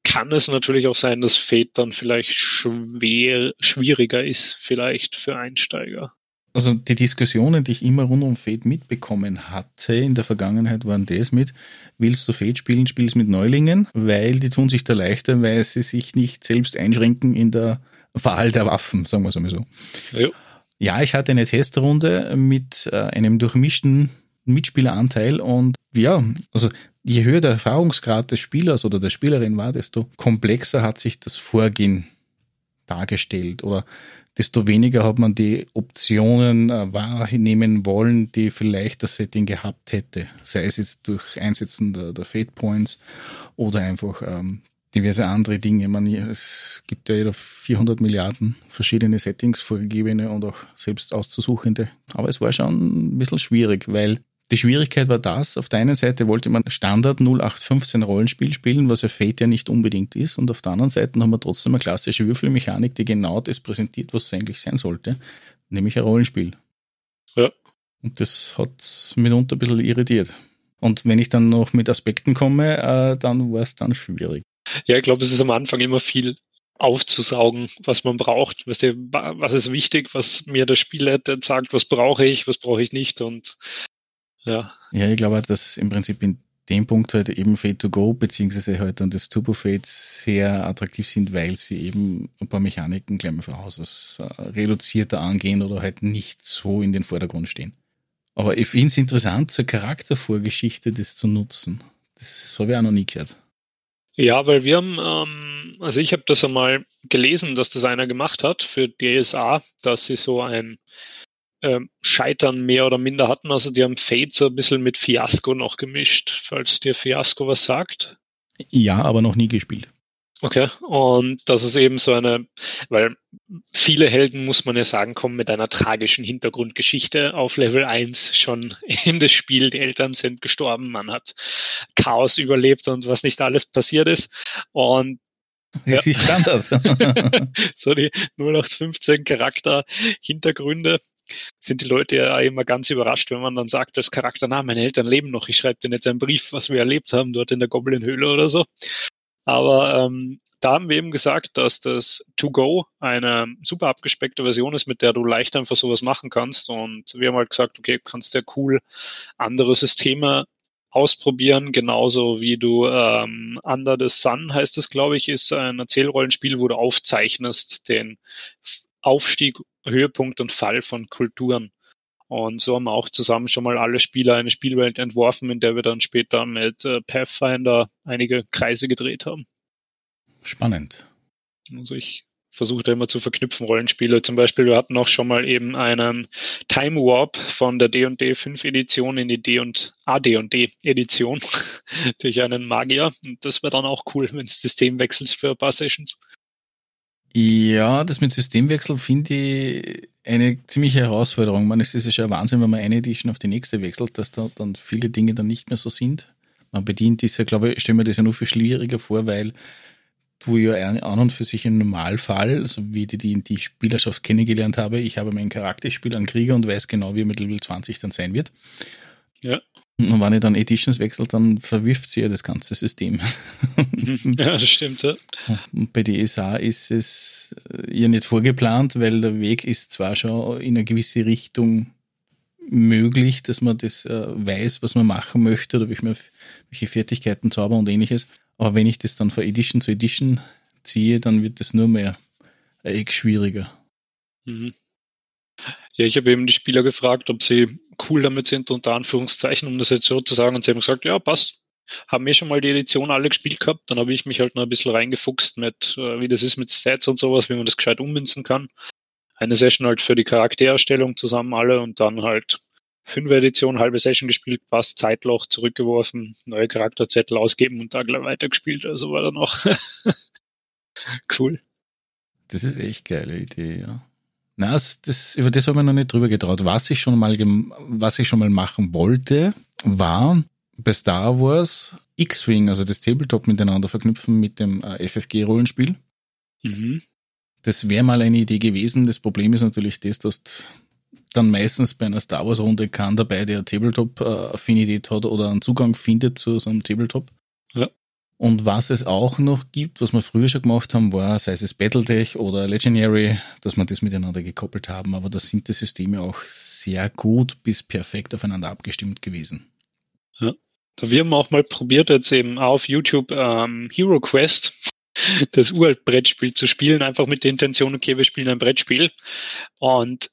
kann es natürlich auch sein, dass Fate dann vielleicht schwer, schwieriger ist, vielleicht für Einsteiger. Also die Diskussionen, die ich immer rund um Fate mitbekommen hatte in der Vergangenheit, waren das mit, willst du Fate spielen, spielst mit Neulingen, weil die tun sich da leichter, weil sie sich nicht selbst einschränken in der Der Waffen, sagen wir es einmal so. Ja. ja, ich hatte eine Testrunde mit äh, einem durchmischten Mitspieleranteil und ja, also je höher der Erfahrungsgrad des Spielers oder der Spielerin war, desto komplexer hat sich das Vorgehen dargestellt oder desto weniger hat man die Optionen äh, wahrnehmen wollen, die vielleicht das Setting gehabt hätte. Sei es jetzt durch Einsetzen der, der Fate Points oder einfach ähm, diverse andere Dinge. Man, es gibt ja 400 Milliarden verschiedene Settings, vorgegebene und auch selbst auszusuchende. Aber es war schon ein bisschen schwierig, weil die Schwierigkeit war das, auf der einen Seite wollte man Standard 0815 Rollenspiel spielen, was ja Fate ja nicht unbedingt ist, und auf der anderen Seite haben wir trotzdem eine klassische Würfelmechanik, die genau das präsentiert, was es eigentlich sein sollte, nämlich ein Rollenspiel. Ja. Und das hat mitunter ein bisschen irritiert. Und wenn ich dann noch mit Aspekten komme, äh, dann war es dann schwierig. Ja, ich glaube, es ist am Anfang immer viel aufzusaugen, was man braucht, was, der, was ist wichtig, was mir der Spielleiter sagt, was brauche ich, was brauche ich nicht und ja. Ja, ich glaube, dass im Prinzip in dem Punkt halt eben Fade to Go beziehungsweise halt dann das Turbo Fade sehr attraktiv sind, weil sie eben ein paar Mechaniken gleich mal von Haus aus äh, reduzierter angehen oder halt nicht so in den Vordergrund stehen. Aber ich finde es interessant, zur Charaktervorgeschichte das zu nutzen. Das habe ich auch noch nie gehört. Ja, weil wir haben, ähm, also ich habe das einmal gelesen, dass das einer gemacht hat für DSA, dass sie so ein ähm, Scheitern mehr oder minder hatten. Also die haben Fate so ein bisschen mit Fiasco noch gemischt, falls dir Fiasco was sagt. Ja, aber noch nie gespielt. Okay, und das ist eben so eine, weil viele Helden, muss man ja sagen, kommen mit einer tragischen Hintergrundgeschichte auf Level 1 schon in das Spiel. Die Eltern sind gestorben, man hat Chaos überlebt und was nicht alles passiert ist. Und das ja. ist Standard. so die 0815 Charakter, Hintergründe sind die Leute ja immer ganz überrascht, wenn man dann sagt als Charakter, na, meine Eltern leben noch, ich schreibe denen jetzt einen Brief, was wir erlebt haben dort in der Goblin-Höhle oder so. Aber ähm, da haben wir eben gesagt, dass das To-Go eine super abgespeckte Version ist, mit der du leicht einfach sowas machen kannst. Und wir haben halt gesagt, okay, kannst ja cool andere Systeme ausprobieren, genauso wie du ähm, Under the Sun heißt es, glaube ich, ist ein Erzählrollenspiel, wo du aufzeichnest den Aufstieg, Höhepunkt und Fall von Kulturen. Und so haben wir auch zusammen schon mal alle Spieler eine Spielwelt entworfen, in der wir dann später mit äh, Pathfinder einige Kreise gedreht haben. Spannend. Also ich versuche da immer zu verknüpfen Rollenspiele. Zum Beispiel, wir hatten auch schon mal eben einen Time Warp von der D&D 5 Edition in die D und AD&D Edition (laughs) durch einen Magier. Und das wäre dann auch cool, wenn es System wechselst für ein paar Sessions. Ja, das mit Systemwechsel finde ich eine ziemliche Herausforderung. Man, es ist ja schon Wahnsinn, wenn man eine Edition auf die nächste wechselt, dass da dann viele Dinge dann nicht mehr so sind. Man bedient diese, glaube ich, stelle mir das ja nur für schwieriger vor, weil du ja an und für sich im Normalfall, so wie die, die die Spielerschaft kennengelernt habe, ich habe meinen Charakter, ich spiele einen Krieger und weiß genau, wie er mit Level 20 dann sein wird. Ja. Und wenn ich dann Editions wechsle, dann verwirft sie ja das ganze System. (laughs) ja, das stimmt. Ja. Und bei DSA ist es äh, ja nicht vorgeplant, weil der Weg ist zwar schon in eine gewisse Richtung möglich, dass man das äh, weiß, was man machen möchte oder welche Fertigkeiten zaubern und ähnliches. Aber wenn ich das dann von Edition zu Edition ziehe, dann wird das nur mehr schwieriger. Mhm. Ja, ich habe eben die Spieler gefragt, ob sie cool damit sind, unter Anführungszeichen, um das jetzt so zu sagen. Und sie haben gesagt, ja, passt. Haben wir schon mal die Edition alle gespielt gehabt. Dann habe ich mich halt noch ein bisschen reingefuchst mit, äh, wie das ist mit Stats und sowas, wie man das gescheit ummünzen kann. Eine Session halt für die Charaktererstellung zusammen alle und dann halt fünf Edition, halbe Session gespielt, passt, Zeitloch zurückgeworfen, neue Charakterzettel ausgeben und da gleich weitergespielt. Also war dann auch (laughs) cool. Das ist echt geile Idee, ja. Na, das, über das habe ich noch nicht drüber getraut. Was ich schon mal, was ich schon mal machen wollte, war bei Star Wars X-Wing, also das Tabletop miteinander verknüpfen mit dem äh, FFG-Rollenspiel. Mhm. Das wäre mal eine Idee gewesen. Das Problem ist natürlich das, dass dann meistens bei einer Star Wars Runde kann dabei, der Tabletop-Affinität hat oder einen Zugang findet zu so einem Tabletop. Ja. Und was es auch noch gibt, was wir früher schon gemacht haben, war, sei es Battletech oder Legendary, dass wir das miteinander gekoppelt haben. Aber da sind die Systeme auch sehr gut bis perfekt aufeinander abgestimmt gewesen. Ja. Wir haben auch mal probiert, jetzt eben auf YouTube ähm, Hero Quest, (laughs) das Uralt-Brettspiel zu spielen, einfach mit der Intention, okay, wir spielen ein Brettspiel. Und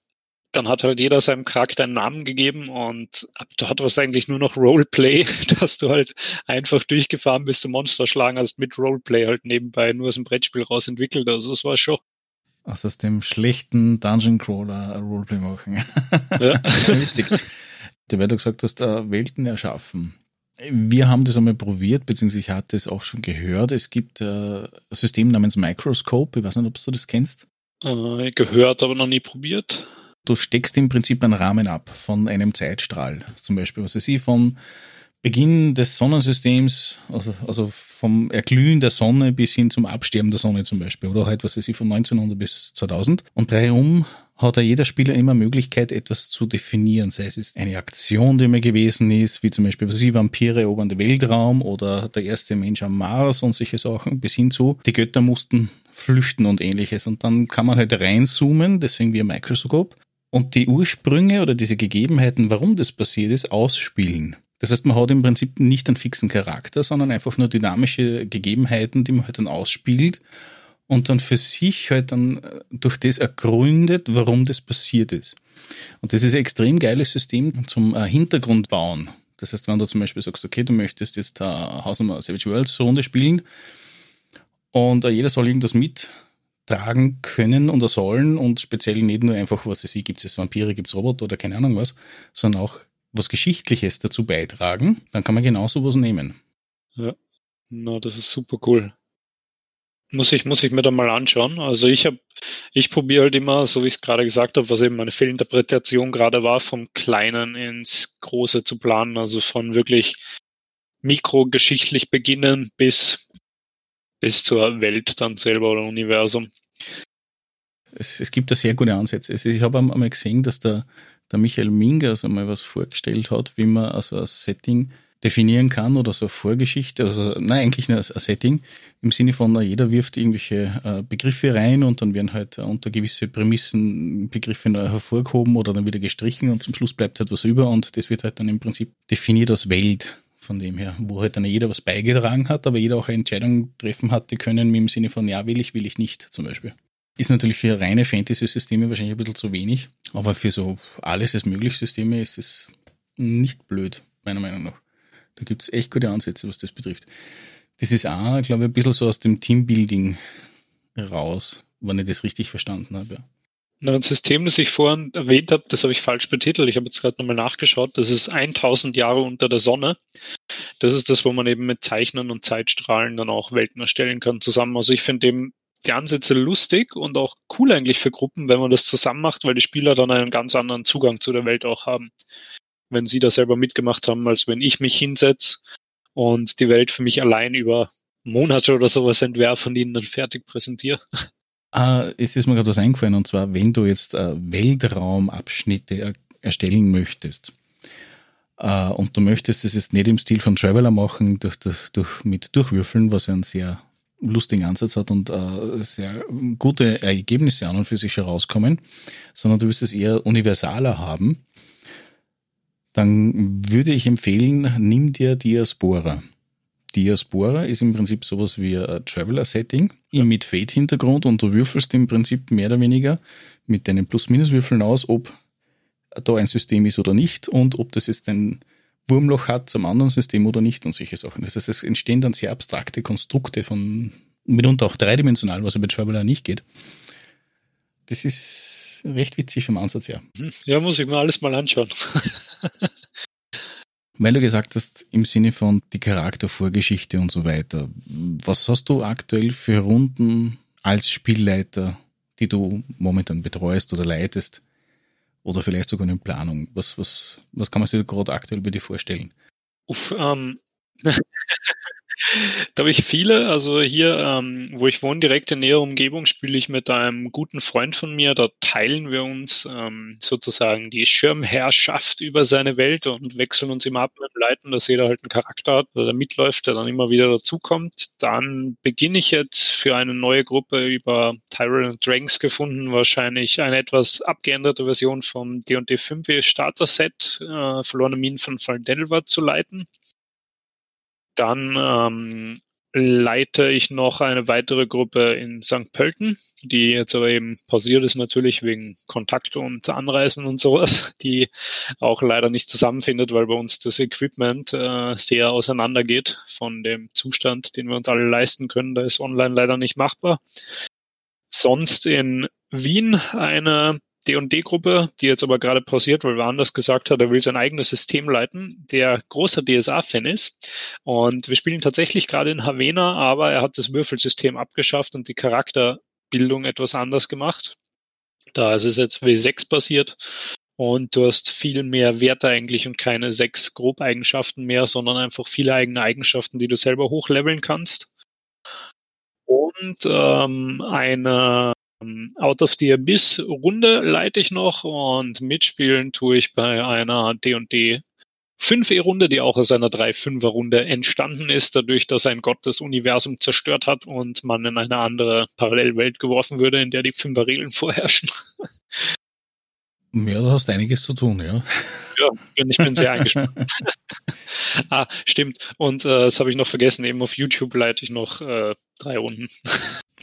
dann hat halt jeder seinem Charakter einen Namen gegeben und da hat was eigentlich nur noch Roleplay, (laughs) dass du halt einfach durchgefahren bist und Monster schlagen hast mit Roleplay halt nebenbei nur aus dem Brettspiel raus entwickelt. Also das war schon. Also aus dem schlechten Dungeon Crawler Roleplay machen. Ja. (laughs) Witzig. Du wird gesagt, dass da Welten erschaffen. Wir haben das einmal probiert, beziehungsweise ich hatte es auch schon gehört. Es gibt äh, ein System namens Microscope. Ich weiß nicht, ob du das kennst. Äh, gehört, aber noch nie probiert du steckst im Prinzip einen Rahmen ab von einem Zeitstrahl. Zum Beispiel, was weiß ich, vom Beginn des Sonnensystems, also, also vom Erglühen der Sonne bis hin zum Absterben der Sonne zum Beispiel, oder halt, was weiß ich, von 1900 bis 2000. Und drehum hat ja jeder Spieler immer Möglichkeit, etwas zu definieren. Sei es eine Aktion, die mir gewesen ist, wie zum Beispiel, was ich, Vampire erobern den Weltraum oder der erste Mensch am Mars und solche Sachen, bis hin zu, die Götter mussten flüchten und ähnliches. Und dann kann man halt reinzoomen, deswegen wie ein Microscope, und die Ursprünge oder diese Gegebenheiten, warum das passiert ist, ausspielen. Das heißt, man hat im Prinzip nicht einen fixen Charakter, sondern einfach nur dynamische Gegebenheiten, die man halt dann ausspielt und dann für sich halt dann äh, durch das ergründet, warum das passiert ist. Und das ist ein extrem geiles System zum äh, Hintergrund bauen. Das heißt, wenn du zum Beispiel sagst, okay, du möchtest jetzt Hausnummer Savage Worlds Runde spielen und äh, jeder soll irgendwas mit tragen können oder sollen und speziell nicht nur einfach, was es gibt es Vampire, gibt es Roboter oder keine Ahnung was, sondern auch was Geschichtliches dazu beitragen, dann kann man genau sowas nehmen. Ja, na, das ist super cool. Muss ich, muss ich mir da mal anschauen. Also ich habe, ich probiere halt immer, so wie ich es gerade gesagt habe, was eben meine Fehlinterpretation gerade war, vom Kleinen ins Große zu planen, also von wirklich mikrogeschichtlich beginnen bis bis zur Welt dann selber oder Universum. Es, es gibt da sehr gute Ansätze. Ich habe einmal gesehen, dass der, der Michael Mingers einmal was vorgestellt hat, wie man also ein Setting definieren kann oder so eine Vorgeschichte, also nein, eigentlich nur ein Setting im Sinne von, jeder wirft irgendwelche äh, Begriffe rein und dann werden halt unter gewisse Prämissen Begriffe hervorgehoben oder dann wieder gestrichen und zum Schluss bleibt halt was über und das wird halt dann im Prinzip definiert als Welt von dem her, wo halt dann jeder was beigetragen hat, aber jeder auch eine Entscheidung treffen hat, die können im Sinne von, ja, will ich, will ich nicht, zum Beispiel. Ist natürlich für reine Fantasy-Systeme wahrscheinlich ein bisschen zu wenig, aber für so alles ist möglich Systeme ist es nicht blöd, meiner Meinung nach. Da gibt es echt gute Ansätze, was das betrifft. Das ist auch, glaube ich, ein bisschen so aus dem Teambuilding raus, wenn ich das richtig verstanden habe. Ja. Ein System, das ich vorhin erwähnt habe, das habe ich falsch betitelt. Ich habe jetzt gerade nochmal nachgeschaut. Das ist 1000 Jahre unter der Sonne. Das ist das, wo man eben mit Zeichnen und Zeitstrahlen dann auch Welten erstellen kann zusammen. Also ich finde eben die Ansätze lustig und auch cool eigentlich für Gruppen, wenn man das zusammen macht, weil die Spieler dann einen ganz anderen Zugang zu der Welt auch haben. Wenn sie da selber mitgemacht haben, als wenn ich mich hinsetze und die Welt für mich allein über Monate oder sowas entwerfe und ihnen dann fertig präsentiere. Ah, es ist mir gerade was eingefallen, und zwar, wenn du jetzt äh, Weltraumabschnitte er erstellen möchtest, äh, und du möchtest es jetzt nicht im Stil von Traveler machen, durch das, durch, mit Durchwürfeln, was ja ein sehr lustigen Ansatz hat und äh, sehr gute Ergebnisse an und für sich herauskommen, sondern du wirst es eher universaler haben, dann würde ich empfehlen, nimm dir Diaspora. Diaspora ist im Prinzip sowas wie ein Traveler-Setting ja. mit Fate-Hintergrund und du würfelst im Prinzip mehr oder weniger mit deinen Plus-Minus-Würfeln aus, ob da ein System ist oder nicht und ob das jetzt ein Wurmloch hat zum anderen System oder nicht und solche Sachen. Das heißt, es entstehen dann sehr abstrakte Konstrukte von mitunter auch dreidimensional, was ja bei Traveler nicht geht. Das ist recht witzig vom Ansatz her. Mhm. Ja, muss ich mir alles mal anschauen. (laughs) Weil du gesagt hast, im Sinne von die Charaktervorgeschichte und so weiter, was hast du aktuell für Runden als Spielleiter, die du momentan betreust oder leitest? Oder vielleicht sogar in Planung. Was, was, was kann man sich gerade aktuell bei dir vorstellen? Uff, ähm, (laughs) da habe ich viele. Also hier, ähm, wo ich wohne, direkt in näherer Umgebung, spiele ich mit einem guten Freund von mir. Da teilen wir uns ähm, sozusagen die Schirmherrschaft über seine Welt und wechseln uns immer ab mit Leiten, dass jeder halt einen Charakter hat, der mitläuft, der dann immer wieder dazukommt. Dann beginne ich jetzt für eine neue Gruppe über Tyrant Dragons gefunden, wahrscheinlich eine etwas abgeänderte Version vom D&D 5 Starter Set, äh, verlorene Minen von Faldelva zu leiten. Dann ähm, leite ich noch eine weitere Gruppe in St. Pölten, die jetzt aber eben pausiert ist natürlich wegen Kontakt und Anreisen und sowas, (laughs) die auch leider nicht zusammenfindet, weil bei uns das Equipment äh, sehr auseinandergeht von dem Zustand, den wir uns alle leisten können. Da ist online leider nicht machbar. Sonst in Wien eine D&D-Gruppe, die jetzt aber gerade pausiert, weil wer anders gesagt hat, er will sein eigenes System leiten, der großer DSA-Fan ist. Und wir spielen tatsächlich gerade in Havena, aber er hat das Würfelsystem abgeschafft und die Charakterbildung etwas anders gemacht. Da ist es jetzt W6 basiert und du hast viel mehr Werte eigentlich und keine sechs Grobeigenschaften mehr, sondern einfach viele eigene Eigenschaften, die du selber hochleveln kannst. Und ähm, eine Out of the Abyss Runde leite ich noch und mitspielen tue ich bei einer D&D 5E-Runde, die auch aus einer 3-5er-Runde entstanden ist, dadurch, dass ein Gott das Universum zerstört hat und man in eine andere Parallelwelt geworfen würde, in der die 5er-Regeln (laughs) vorherrschen. Ja, du hast einiges zu tun, ja. Ja, ich bin sehr eingespannt. (laughs) ah, stimmt. Und äh, das habe ich noch vergessen, eben auf YouTube leite ich noch äh, drei Runden.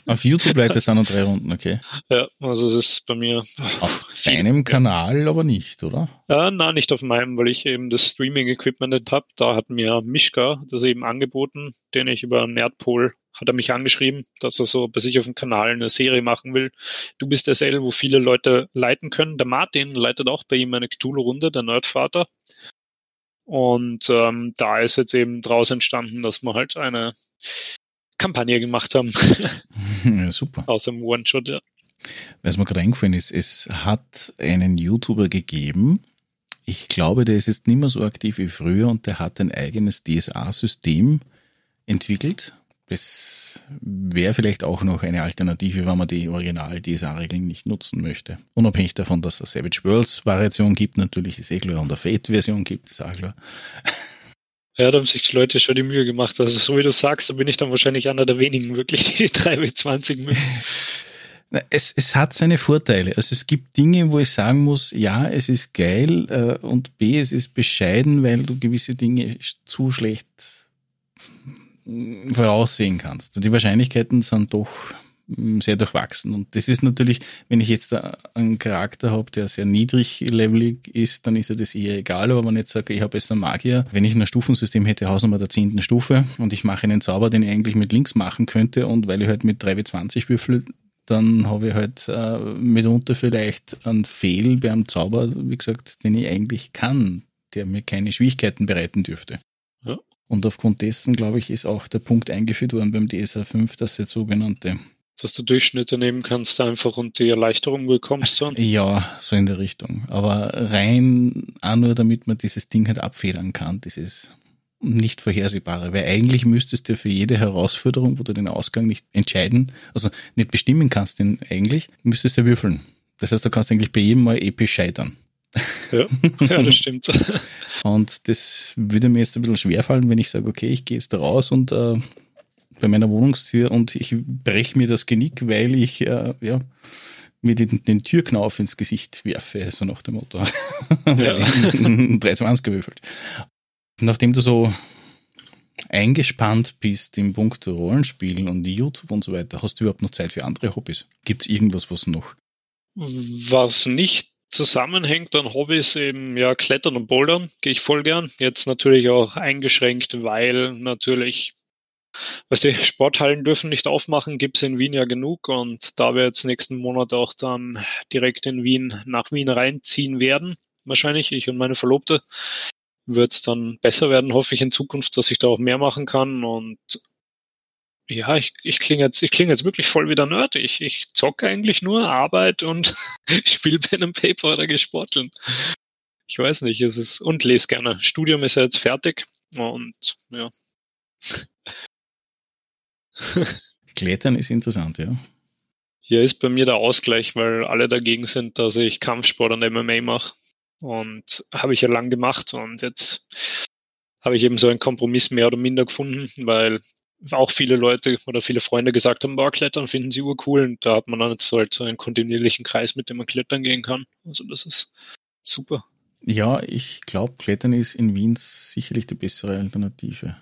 Auf YouTube leitet es auch noch drei Runden, okay. Ja, also es ist bei mir. Auf (laughs) deinem Kanal aber nicht, oder? Ja, nein, nicht auf meinem, weil ich eben das Streaming-Equipment nicht habe. Da hat mir Mischka das eben angeboten, den ich über Nerdpol hat er mich angeschrieben, dass er so bei sich auf dem Kanal eine Serie machen will. Du bist SL, wo viele Leute leiten können. Der Martin leitet auch bei ihm eine Cthulhu-Runde, der Nerdvater. Und ähm, da ist jetzt eben draus entstanden, dass wir halt eine Kampagne gemacht haben. (laughs) Ja, super. Aus dem One-Shot, ja. Was mir gerade eingefallen ist, es hat einen YouTuber gegeben, ich glaube, der ist jetzt nicht mehr so aktiv wie früher und der hat ein eigenes DSA-System entwickelt. Das wäre vielleicht auch noch eine Alternative, wenn man die Original-DSA-Regeln nicht nutzen möchte. Unabhängig davon, dass es Savage Worlds Variation gibt, natürlich ist eh klar, und eine Fate-Version gibt, ist auch klar. Ja, da haben sich die Leute schon die Mühe gemacht. Also so wie du sagst, da bin ich dann wahrscheinlich einer der wenigen wirklich, die die 3 bis 20 mögen. (laughs) Es, es hat seine Vorteile. Also es gibt Dinge, wo ich sagen muss, ja, es ist geil äh, und B, es ist bescheiden, weil du gewisse Dinge zu schlecht voraussehen kannst. Die Wahrscheinlichkeiten sind doch sehr durchwachsen. Und das ist natürlich, wenn ich jetzt einen Charakter habe, der sehr niedriglevelig ist, dann ist er das eher egal. Aber wenn ich jetzt sage, ich habe jetzt einen Magier, wenn ich ein Stufensystem hätte, Hausnummer der zehnten Stufe und ich mache einen Zauber, den ich eigentlich mit links machen könnte und weil ich halt mit 3W20 würfel, dann habe ich halt äh, mitunter vielleicht einen Fehl beim Zauber, wie gesagt, den ich eigentlich kann, der mir keine Schwierigkeiten bereiten dürfte. Ja. Und aufgrund dessen, glaube ich, ist auch der Punkt eingeführt worden beim DSA 5, dass jetzt sogenannte dass du Durchschnitte nehmen kannst einfach und die Erleichterung bekommst dann? Ja, so in der Richtung. Aber rein auch nur, damit man dieses Ding halt abfedern kann, dieses nicht vorhersehbare. Weil eigentlich müsstest du für jede Herausforderung, wo du den Ausgang nicht entscheiden, also nicht bestimmen kannst, den eigentlich, müsstest du würfeln. Das heißt, du kannst eigentlich bei jedem Mal episch scheitern. Ja, (laughs) ja das stimmt. und das würde mir jetzt ein bisschen schwerfallen, wenn ich sage, okay, ich gehe jetzt da raus und äh, bei meiner Wohnungstür und ich breche mir das Genick, weil ich äh, ja, mir den, den, Türknauf ins Gesicht werfe, so nach dem Motto. (laughs) Ja. 320 (laughs) gewürfelt. Nachdem du so eingespannt bist im Punkt Rollenspielen und YouTube und so weiter, hast du überhaupt noch Zeit für andere Hobbys? Gibt es irgendwas, was noch? Was nicht zusammenhängt an Hobbys eben ja Klettern und Bouldern, gehe ich voll gern. Jetzt natürlich auch eingeschränkt, weil natürlich Weißt du, (laughs) Sporthallen dürfen nicht aufmachen, gibt es in Wien ja genug und da wir jetzt nächsten Monat auch dann direkt in Wien nach Wien reinziehen werden, wahrscheinlich ich und meine Verlobte, wird es dann besser werden, hoffe ich in Zukunft, dass ich da auch mehr machen kann und ja, ich, ich klinge jetzt, ich jetzt wirklich voll wieder Nerd. Ich, ich zocke eigentlich nur Arbeit und (laughs) spiele Pen and Paper oder gesporteln. Ich weiß nicht, es ist, und lese gerne. Studium ist ja jetzt fertig und ja, (laughs) Klettern ist interessant, ja. Hier ist bei mir der Ausgleich, weil alle dagegen sind, dass ich Kampfsport und MMA mache. Und habe ich ja lang gemacht und jetzt habe ich eben so einen Kompromiss mehr oder minder gefunden, weil auch viele Leute oder viele Freunde gesagt haben, boah, Klettern finden sie urcool und da hat man dann jetzt halt so einen kontinuierlichen Kreis, mit dem man klettern gehen kann. Also das ist super. Ja, ich glaube, Klettern ist in Wien sicherlich die bessere Alternative.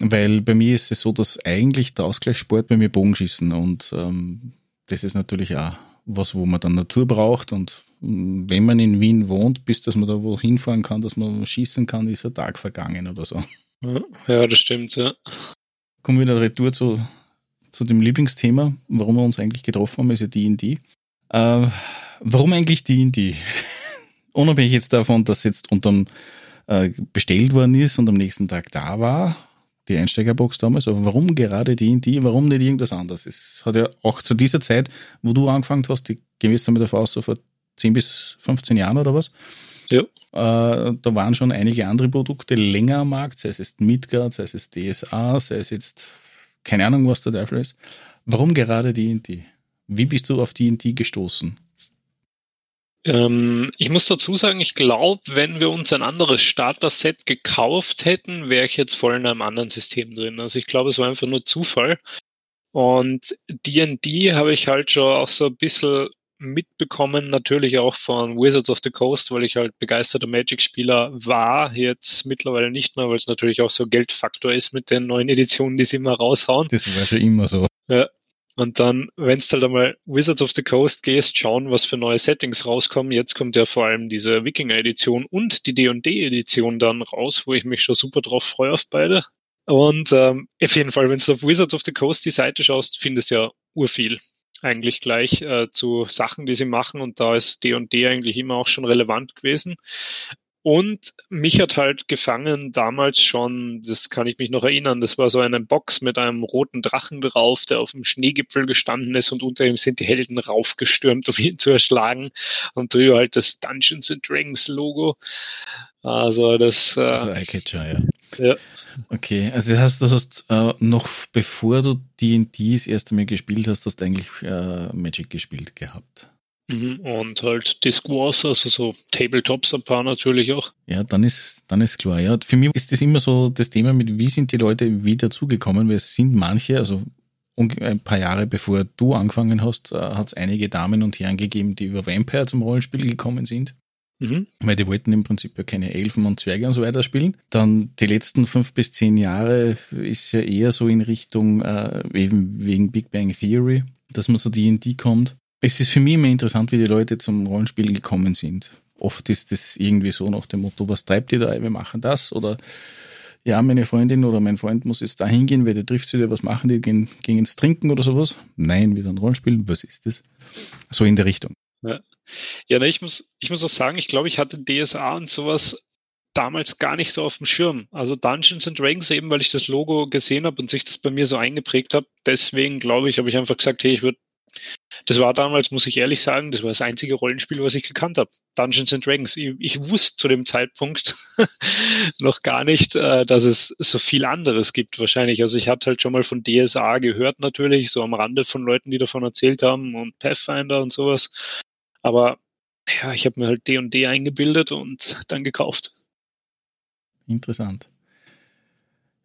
Weil bei mir ist es so, dass eigentlich der Ausgleichssport bei mir Bogenschießen und ähm, das ist natürlich auch was, wo man dann Natur braucht und wenn man in Wien wohnt, bis dass man da wo hinfahren kann, dass man schießen kann, ist ein Tag vergangen oder so. Ja, das stimmt, ja. Kommen wir wieder retour zu, zu dem Lieblingsthema, warum wir uns eigentlich getroffen haben, ist ja D&D. Äh, warum eigentlich D&D? (laughs) Unabhängig jetzt davon, dass jetzt unterm äh, bestellt worden ist und am nächsten Tag da war, die Einsteigerbox damals, aber warum gerade D&D, warum nicht irgendwas anderes? Es hat ja auch zu dieser Zeit, wo du angefangen hast, die gewiss mit der Faust so vor 10 bis 15 Jahren oder was, ja. Äh, da waren schon einige andere Produkte länger am Markt, sei es jetzt Midgard, sei es jetzt DSA, sei es jetzt keine Ahnung, was der Teufel ist. Warum gerade D&D? Wie bist du auf D&D gestoßen? Ähm, ich muss dazu sagen, ich glaube, wenn wir uns ein anderes Starter-Set gekauft hätten, wäre ich jetzt voll in einem anderen System drin. Also ich glaube, es war einfach nur Zufall. Und D&D habe ich halt schon auch so ein bisschen mitbekommen, natürlich auch von Wizards of the Coast, weil ich halt begeisterter Magic-Spieler war, jetzt mittlerweile nicht mehr, weil es natürlich auch so Geldfaktor ist mit den neuen Editionen, die sie immer raushauen. Das war schon immer so. Ja. Und dann, wenn du halt einmal Wizards of the Coast gehst, schauen, was für neue Settings rauskommen. Jetzt kommt ja vor allem diese Wikinger-Edition und die D&D-Edition dann raus, wo ich mich schon super drauf freue auf beide. Und ähm, auf jeden Fall, wenn du auf Wizards of the Coast die Seite schaust, findest du ja urviel eigentlich gleich äh, zu Sachen, die sie machen und da ist D&D eigentlich immer auch schon relevant gewesen. Und mich hat halt gefangen damals schon, das kann ich mich noch erinnern, das war so eine Box mit einem roten Drachen drauf, der auf dem Schneegipfel gestanden ist und unter ihm sind die Helden raufgestürmt, (laughs) um ihn zu erschlagen. Und drüber halt das Dungeons and Dragons Logo. Also das. Äh, also Eyecatcher, ja. Ja. Okay, also das heißt, du hast äh, noch bevor du D&D das erste Mal gespielt hast, hast du eigentlich äh, Magic gespielt gehabt. Mhm, und halt Disc Wars, also so Tabletops ein paar natürlich auch. Ja, dann ist, dann ist klar. Ja, für mich ist das immer so das Thema mit, wie sind die Leute wieder zugekommen, weil es sind manche, also ein paar Jahre bevor du angefangen hast, äh, hat es einige Damen und Herren gegeben, die über Vampire zum Rollenspiel gekommen sind. Mhm. Weil die wollten im Prinzip ja keine Elfen und Zwerge und so weiter spielen. Dann die letzten fünf bis zehn Jahre ist ja eher so in Richtung, äh, eben wegen Big Bang Theory, dass man so D&D kommt. Es ist für mich immer interessant, wie die Leute zum Rollenspiel gekommen sind. Oft ist das irgendwie so nach dem Motto, was treibt ihr da, wir machen das oder ja, meine Freundin oder mein Freund muss jetzt da hingehen, weil der trifft sie, was machen die, gehen, gehen ins Trinken oder sowas? Nein, wieder ein Rollenspiel, was ist das? So in der Richtung. Ja, ja ich, muss, ich muss auch sagen, ich glaube, ich hatte DSA und sowas damals gar nicht so auf dem Schirm. Also Dungeons and Dragons eben, weil ich das Logo gesehen habe und sich das bei mir so eingeprägt habe. Deswegen glaube ich, habe ich einfach gesagt, hey, ich würde das war damals, muss ich ehrlich sagen, das war das einzige Rollenspiel, was ich gekannt habe. Dungeons and Dragons. Ich, ich wusste zu dem Zeitpunkt (laughs) noch gar nicht, äh, dass es so viel anderes gibt wahrscheinlich. Also ich hatte halt schon mal von DSA gehört natürlich, so am Rande von Leuten, die davon erzählt haben und Pathfinder und sowas. Aber ja, ich habe mir halt D&D &D eingebildet und dann gekauft. Interessant.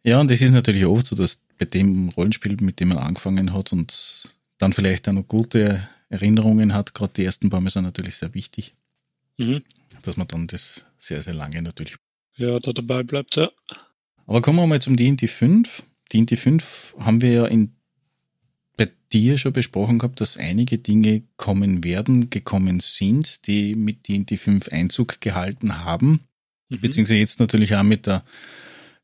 Ja, und es ist natürlich oft so, dass bei dem Rollenspiel, mit dem man angefangen hat und dann vielleicht auch noch gute Erinnerungen hat, gerade die ersten paar Mal sind natürlich sehr wichtig, mhm. dass man dann das sehr, sehr lange natürlich ja, da dabei bleibt, ja. Aber kommen wir mal zum D&D 5. D&D 5 haben wir ja in, bei dir schon besprochen gehabt, dass einige Dinge kommen werden, gekommen sind, die mit D&D 5 Einzug gehalten haben. Mhm. Beziehungsweise jetzt natürlich auch mit der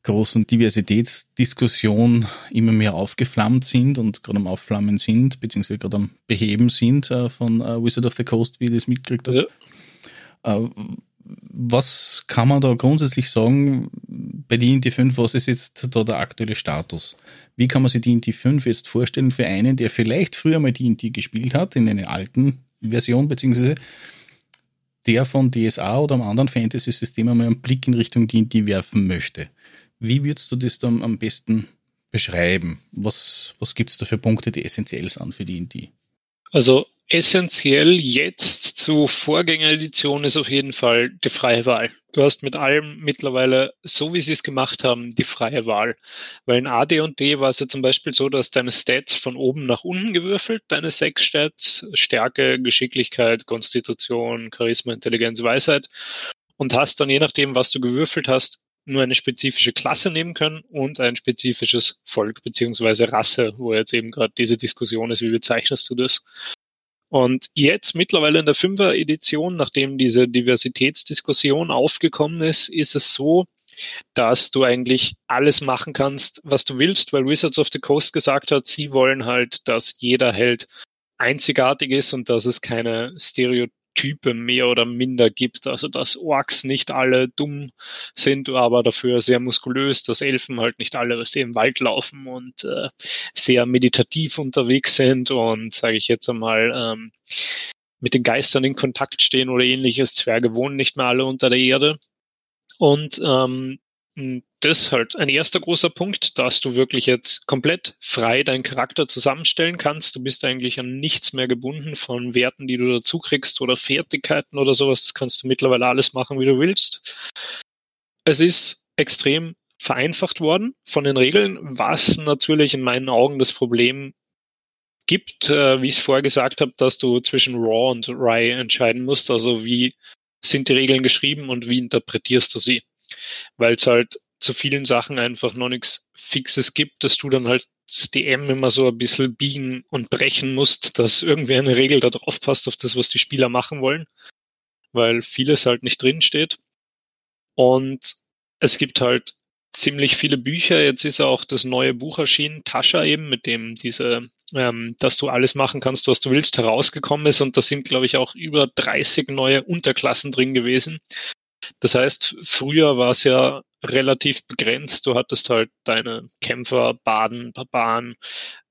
großen Diversitätsdiskussion immer mehr aufgeflammt sind und gerade am Aufflammen sind, beziehungsweise gerade am Beheben sind äh, von äh, Wizard of the Coast, wie ich das mitgekriegt habe. Ja. Äh, was kann man da grundsätzlich sagen bei D&D 5, was ist jetzt da der aktuelle Status? Wie kann man sich D&D 5 jetzt vorstellen für einen, der vielleicht früher mal D&D gespielt hat, in einer alten Version, beziehungsweise der von DSA oder einem anderen Fantasy-System einmal einen Blick in Richtung D&D werfen möchte? Wie würdest du das dann am besten beschreiben? Was, was gibt es da für Punkte, die essentiell sind für die in die? Also essentiell jetzt zu Vorgängeredition ist auf jeden Fall die freie Wahl. Du hast mit allem mittlerweile, so wie sie es gemacht haben, die freie Wahl. Weil in AD und D war es ja zum Beispiel so, dass deine Stats von oben nach unten gewürfelt, deine sechs Stats, Stärke, Geschicklichkeit, Konstitution, Charisma, Intelligenz, Weisheit und hast dann je nachdem, was du gewürfelt hast, nur eine spezifische Klasse nehmen können und ein spezifisches Volk beziehungsweise Rasse, wo jetzt eben gerade diese Diskussion ist, wie bezeichnest du das? Und jetzt mittlerweile in der Fünfer-Edition, nachdem diese Diversitätsdiskussion aufgekommen ist, ist es so, dass du eigentlich alles machen kannst, was du willst, weil Wizards of the Coast gesagt hat, sie wollen halt, dass jeder Held einzigartig ist und dass es keine Stereotypen Type mehr oder minder gibt. Also dass Orks nicht alle dumm sind, aber dafür sehr muskulös, dass Elfen halt nicht alle aus dem Wald laufen und äh, sehr meditativ unterwegs sind und sage ich jetzt einmal ähm, mit den Geistern in Kontakt stehen oder ähnliches. Zwerge wohnen nicht mehr alle unter der Erde. Und ähm, hm, das ist halt ein erster großer Punkt, dass du wirklich jetzt komplett frei deinen Charakter zusammenstellen kannst. Du bist eigentlich an nichts mehr gebunden von Werten, die du dazu kriegst oder Fertigkeiten oder sowas. Das kannst du mittlerweile alles machen, wie du willst. Es ist extrem vereinfacht worden von den Regeln, was natürlich in meinen Augen das Problem gibt, äh, wie ich es vorher gesagt habe, dass du zwischen Raw und Rye entscheiden musst. Also wie sind die Regeln geschrieben und wie interpretierst du sie? Weil es halt zu vielen Sachen einfach noch nichts Fixes gibt, dass du dann halt das DM immer so ein bisschen biegen und brechen musst, dass irgendwie eine Regel da drauf passt auf das, was die Spieler machen wollen, weil vieles halt nicht drin steht. Und es gibt halt ziemlich viele Bücher. Jetzt ist auch das neue Buch erschienen, Tascha eben, mit dem diese, ähm, dass du alles machen kannst, was du willst, herausgekommen ist. Und da sind, glaube ich, auch über 30 neue Unterklassen drin gewesen. Das heißt, früher war es ja relativ begrenzt. Du hattest halt deine Kämpfer, Baden, Barbaren,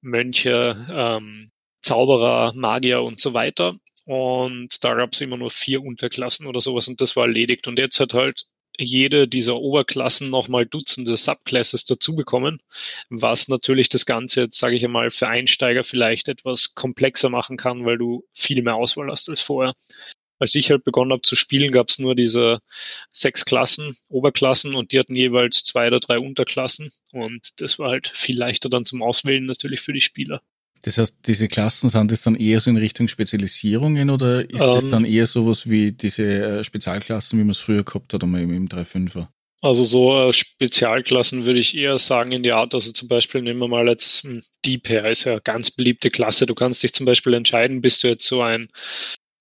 Mönche, ähm, Zauberer, Magier und so weiter. Und da gab es immer nur vier Unterklassen oder sowas und das war erledigt. Und jetzt hat halt jede dieser Oberklassen nochmal Dutzende Subclasses dazu bekommen, was natürlich das Ganze jetzt, sage ich einmal, für Einsteiger vielleicht etwas komplexer machen kann, weil du viel mehr Auswahl hast als vorher als ich halt begonnen habe zu spielen, gab es nur diese sechs Klassen, Oberklassen und die hatten jeweils zwei oder drei Unterklassen und das war halt viel leichter dann zum Auswählen natürlich für die Spieler. Das heißt, diese Klassen sind das dann eher so in Richtung Spezialisierungen oder ist ähm, das dann eher sowas wie diese äh, Spezialklassen, wie man es früher gehabt hat, einmal im, im 3.5er? Also so äh, Spezialklassen würde ich eher sagen in die Art, also zum Beispiel nehmen wir mal jetzt hm, Deep Hair, ist ja eine ganz beliebte Klasse. Du kannst dich zum Beispiel entscheiden, bist du jetzt so ein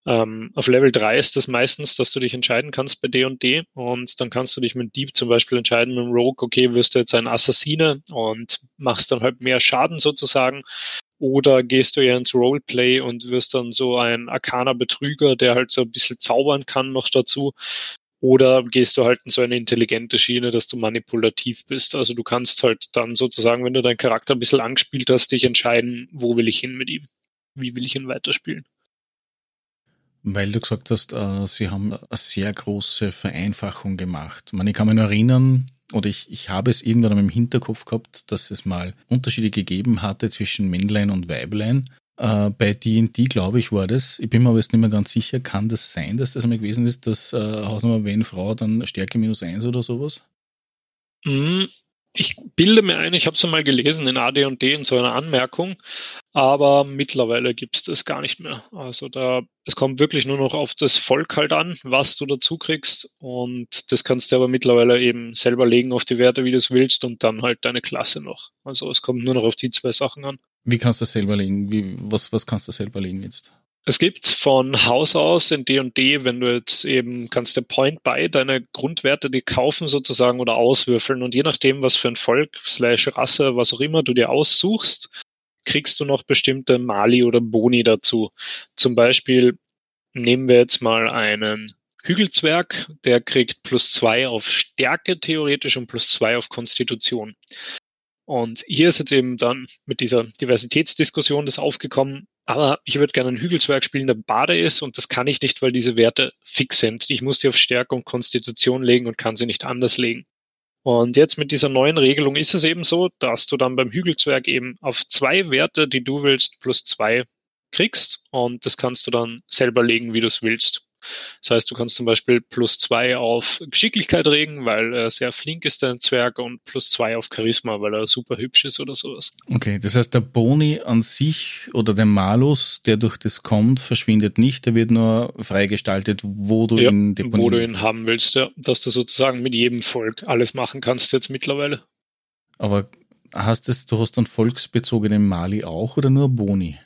ähm, auf Level 3 ist das meistens, dass du dich entscheiden kannst bei D und D und dann kannst du dich mit Deep zum Beispiel entscheiden, mit Rogue, okay, wirst du jetzt ein Assassine und machst dann halt mehr Schaden sozusagen oder gehst du ja ins Roleplay und wirst dann so ein arkaner Betrüger, der halt so ein bisschen zaubern kann noch dazu. Oder gehst du halt in so eine intelligente Schiene, dass du manipulativ bist. Also du kannst halt dann sozusagen, wenn du deinen Charakter ein bisschen angespielt hast, dich entscheiden, wo will ich hin mit ihm? Wie will ich ihn weiterspielen? Weil du gesagt hast, äh, sie haben eine sehr große Vereinfachung gemacht. Ich, meine, ich kann mich nur erinnern, oder ich, ich habe es irgendwann im Hinterkopf gehabt, dass es mal Unterschiede gegeben hatte zwischen Männlein und Weiblein. Äh, bei D&D, glaube ich, war das. Ich bin mir aber jetzt nicht mehr ganz sicher. Kann das sein, dass das einmal gewesen ist, dass äh, Hausnummer wenn Frau dann Stärke minus eins oder sowas? Mm, ich bilde mir ein, ich habe es einmal gelesen in AD&D in so einer Anmerkung, aber mittlerweile gibt es das gar nicht mehr. Also da, es kommt wirklich nur noch auf das Volk halt an, was du dazu kriegst und das kannst du aber mittlerweile eben selber legen auf die Werte, wie du es willst und dann halt deine Klasse noch. Also es kommt nur noch auf die zwei Sachen an. Wie kannst du das selber legen? Wie, was, was kannst du selber legen jetzt? Es gibt von Haus aus in D&D, wenn du jetzt eben kannst du Point by deine Grundwerte die kaufen sozusagen oder auswürfeln und je nachdem, was für ein Volk, slash Rasse, was auch immer du dir aussuchst, kriegst du noch bestimmte Mali oder Boni dazu. Zum Beispiel nehmen wir jetzt mal einen Hügelzwerg, der kriegt plus zwei auf Stärke theoretisch und plus zwei auf Konstitution. Und hier ist jetzt eben dann mit dieser Diversitätsdiskussion das aufgekommen, aber ich würde gerne einen Hügelzwerg spielen, der Bade ist und das kann ich nicht, weil diese Werte fix sind. Ich muss die auf Stärke und Konstitution legen und kann sie nicht anders legen. Und jetzt mit dieser neuen Regelung ist es eben so, dass du dann beim Hügelzwerg eben auf zwei Werte, die du willst, plus zwei kriegst. Und das kannst du dann selber legen, wie du es willst. Das heißt, du kannst zum Beispiel plus zwei auf Geschicklichkeit regen, weil er sehr flink ist, der Zwerg, und plus zwei auf Charisma, weil er super hübsch ist oder sowas. Okay, das heißt, der Boni an sich oder der Malus, der durch das kommt, verschwindet nicht, der wird nur freigestaltet, wo du ja, ihn Wo du ihn haben willst, ja. Dass du sozusagen mit jedem Volk alles machen kannst jetzt mittlerweile. Aber hast es, du hast dann volksbezogenen Mali auch oder nur Boni?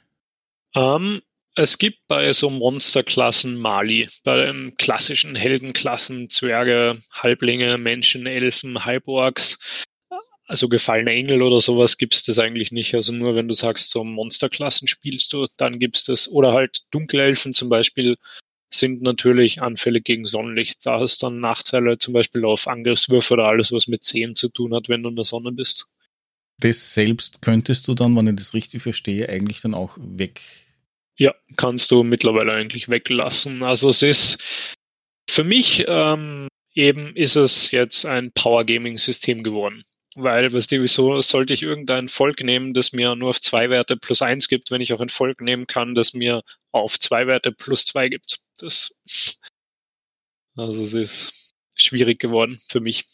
Ähm, es gibt bei so Monsterklassen Mali, bei den klassischen Heldenklassen, Zwerge, Halblinge, Menschen, Elfen, Halborgs, also gefallene Engel oder sowas gibt es das eigentlich nicht. Also nur wenn du sagst, so Monsterklassen spielst du, dann gibt es das. Oder halt Dunkelelfen zum Beispiel sind natürlich anfällig gegen Sonnenlicht. Da hast du dann Nachteile zum Beispiel auf Angriffswürfe oder alles, was mit Zehen zu tun hat, wenn du in der Sonne bist. Das selbst könntest du dann, wenn ich das richtig verstehe, eigentlich dann auch weg ja, kannst du mittlerweile eigentlich weglassen. Also es ist für mich ähm, eben ist es jetzt ein Power Gaming System geworden. Weil, was die, wieso sollte ich irgendein Volk nehmen, das mir nur auf zwei Werte plus eins gibt, wenn ich auch ein Volk nehmen kann, das mir auf zwei Werte plus zwei gibt? Das, also es ist schwierig geworden für mich.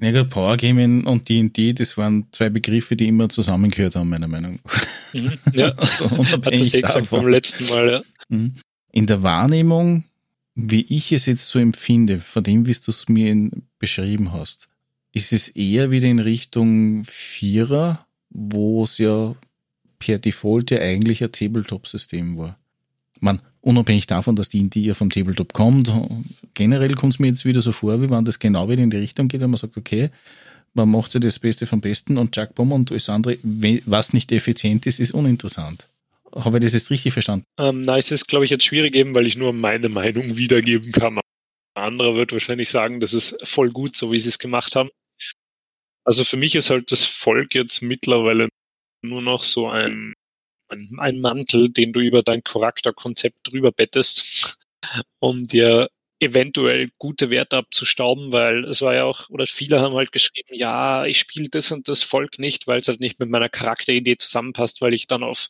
Ja, gut, Power Gaming und D&D, das waren zwei Begriffe, die immer zusammengehört haben, meiner Meinung nach. Mhm, ja, (laughs) also, hat das gesagt vom letzten Mal, ja. Mhm. In der Wahrnehmung, wie ich es jetzt so empfinde, von dem, wie du es mir beschrieben hast, ist es eher wieder in Richtung Vierer, wo es ja per Default ja eigentlich ein Tabletop-System war. Man, unabhängig davon, dass die in die ja vom Tabletop kommt, generell kommt es mir jetzt wieder so vor, wie wenn das genau wieder in die Richtung geht, wenn man sagt, okay, man macht sich das Beste vom Besten und Jack Bomber und alles andere, was nicht effizient ist, ist uninteressant. Habe ich das jetzt richtig verstanden? Ähm, nein, es ist, glaube ich, jetzt schwierig eben, weil ich nur meine Meinung wiedergeben kann. Ein anderer wird wahrscheinlich sagen, das ist voll gut, so wie sie es gemacht haben. Also für mich ist halt das Volk jetzt mittlerweile nur noch so ein ein Mantel, den du über dein Charakterkonzept drüber bettest, um dir eventuell gute Werte abzustauben, weil es war ja auch, oder viele haben halt geschrieben, ja, ich spiele das und das Volk nicht, weil es halt nicht mit meiner Charakteridee zusammenpasst, weil ich dann auf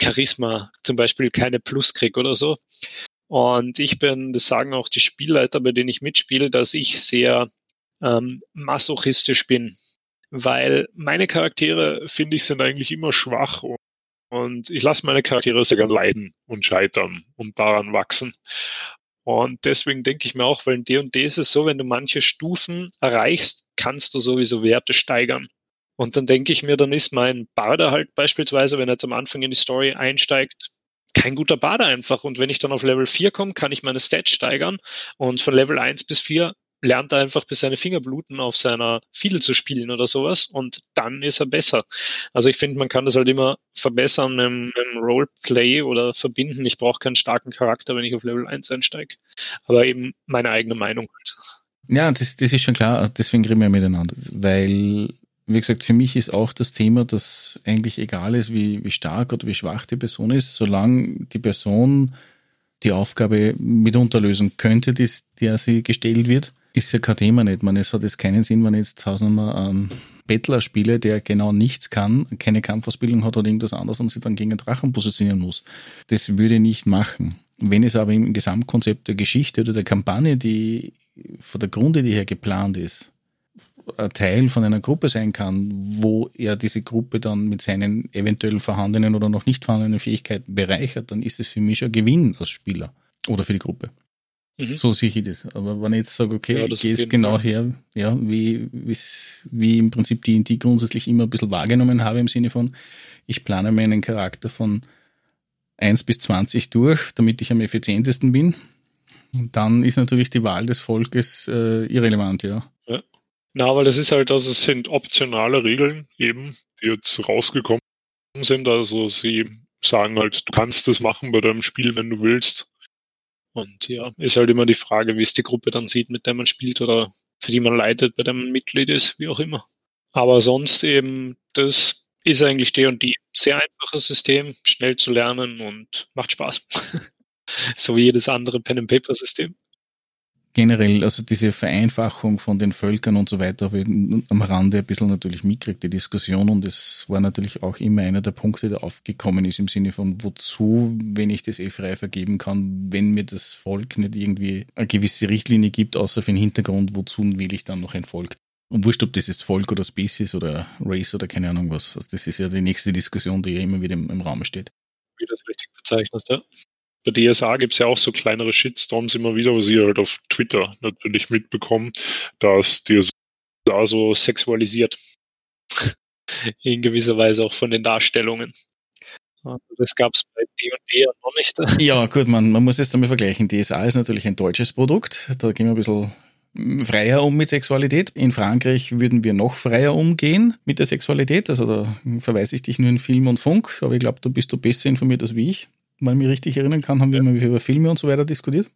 Charisma zum Beispiel keine Plus krieg oder so. Und ich bin, das sagen auch die Spielleiter, bei denen ich mitspiele, dass ich sehr ähm, masochistisch bin. Weil meine Charaktere, finde ich, sind eigentlich immer schwach und und ich lasse meine Charaktere gern leiden und scheitern und daran wachsen. Und deswegen denke ich mir auch, weil in D&D ist es so, wenn du manche Stufen erreichst, kannst du sowieso Werte steigern. Und dann denke ich mir, dann ist mein Barder halt beispielsweise, wenn er jetzt am Anfang in die Story einsteigt, kein guter Bader einfach. Und wenn ich dann auf Level 4 komme, kann ich meine Stats steigern. Und von Level 1 bis 4 lernt er einfach bis seine Finger bluten, auf seiner Fiedel zu spielen oder sowas und dann ist er besser. Also ich finde, man kann das halt immer verbessern mit, mit Roleplay oder verbinden. Ich brauche keinen starken Charakter, wenn ich auf Level 1 einsteige. Aber eben meine eigene Meinung halt. Ja, das, das ist schon klar, deswegen reden wir miteinander. Weil, wie gesagt, für mich ist auch das Thema, dass eigentlich egal ist, wie, wie stark oder wie schwach die Person ist, solange die Person die Aufgabe mitunter lösen könnte, die, der sie gestellt wird, ist ja kein Thema nicht. Man, es hat jetzt keinen Sinn, wenn ich jetzt tausendmal einen Bettler spiele, der genau nichts kann, keine Kampfausbildung hat oder irgendwas anderes und sich dann gegen den Drachen positionieren muss. Das würde ich nicht machen. Wenn es aber im Gesamtkonzept der Geschichte oder der Kampagne, die von der Grundidee her geplant ist, ein Teil von einer Gruppe sein kann, wo er diese Gruppe dann mit seinen eventuell vorhandenen oder noch nicht vorhandenen Fähigkeiten bereichert, dann ist es für mich ein Gewinn als Spieler oder für die Gruppe. Mhm. So sehe ich das. Aber wenn ich jetzt sage, okay, ja, ich gehe es genau Fall. her, ja, wie, wie im Prinzip die, die grundsätzlich immer ein bisschen wahrgenommen habe, im Sinne von, ich plane meinen Charakter von 1 bis 20 durch, damit ich am effizientesten bin. Und dann ist natürlich die Wahl des Volkes äh, irrelevant, ja. ja. Na, aber das ist halt, also es sind optionale Regeln eben, die jetzt rausgekommen sind. Also sie sagen halt, du kannst das machen bei deinem Spiel, wenn du willst. Und ja, ist halt immer die Frage, wie es die Gruppe dann sieht, mit der man spielt oder für die man leitet, bei der man Mitglied ist, wie auch immer. Aber sonst eben, das ist eigentlich D und D. Sehr einfaches System, schnell zu lernen und macht Spaß. (laughs) so wie jedes andere Pen and Paper System. Generell, also diese Vereinfachung von den Völkern und so weiter, habe ich am Rande ein bisschen natürlich mitgekriegt, die Diskussion. Und es war natürlich auch immer einer der Punkte, der aufgekommen ist im Sinne von, wozu, wenn ich das eh frei vergeben kann, wenn mir das Volk nicht irgendwie eine gewisse Richtlinie gibt, außer für den Hintergrund, wozu wähle ich dann noch ein Volk? Und wurscht, ob das jetzt Volk oder Species oder Race oder keine Ahnung was. Also das ist ja die nächste Diskussion, die ja immer wieder im, im Raum steht. Wie das richtig bezeichnest, ja bei DSA gibt es ja auch so kleinere Shitstorms immer wieder, was ich halt auf Twitter natürlich mitbekommen, dass DSA so sexualisiert. (laughs) In gewisser Weise auch von den Darstellungen. Das gab es bei D&D noch nicht. (laughs) Ja, gut, man, man muss es damit vergleichen. DSA ist natürlich ein deutsches Produkt. Da gehen wir ein bisschen freier um mit Sexualität. In Frankreich würden wir noch freier umgehen mit der Sexualität. Also da verweise ich dich nur in Film und Funk, aber ich glaube, da bist du besser informiert als wie ich wenn ich mich richtig erinnern kann, haben wir immer über Filme und so weiter diskutiert.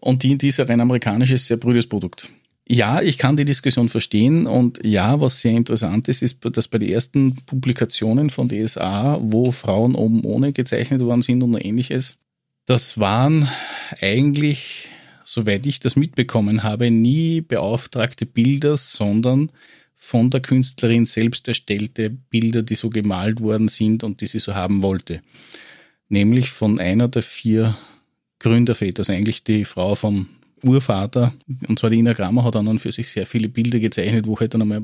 Und die, die ist ein rein amerikanisches, sehr brüdes Produkt. Ja, ich kann die Diskussion verstehen und ja, was sehr interessant ist, ist, dass bei den ersten Publikationen von DSA, wo Frauen oben ohne gezeichnet worden sind und ähnliches, das waren eigentlich, soweit ich das mitbekommen habe, nie beauftragte Bilder, sondern von der Künstlerin selbst erstellte Bilder, die so gemalt worden sind und die sie so haben wollte nämlich von einer der vier Gründerväter, also eigentlich die Frau vom Urvater, und zwar die Ina Grammer hat dann für sich sehr viele Bilder gezeichnet, wo halt dann einmal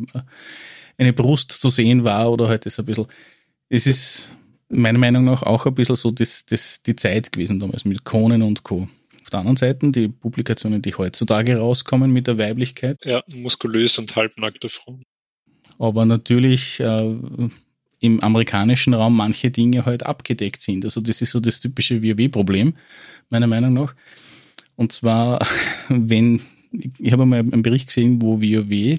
eine Brust zu sehen war oder halt das ein bisschen, es ist meiner Meinung nach auch ein bisschen so das, das, die Zeit gewesen damals mit Konen und Co. Auf der anderen Seite die Publikationen, die heutzutage rauskommen mit der Weiblichkeit. Ja, muskulös und halbnackte Frauen. Aber natürlich äh, im amerikanischen Raum manche Dinge halt abgedeckt sind. Also das ist so das typische WoW-Problem, meiner Meinung nach. Und zwar, (laughs) wenn, ich habe mal einen Bericht gesehen, wo WoW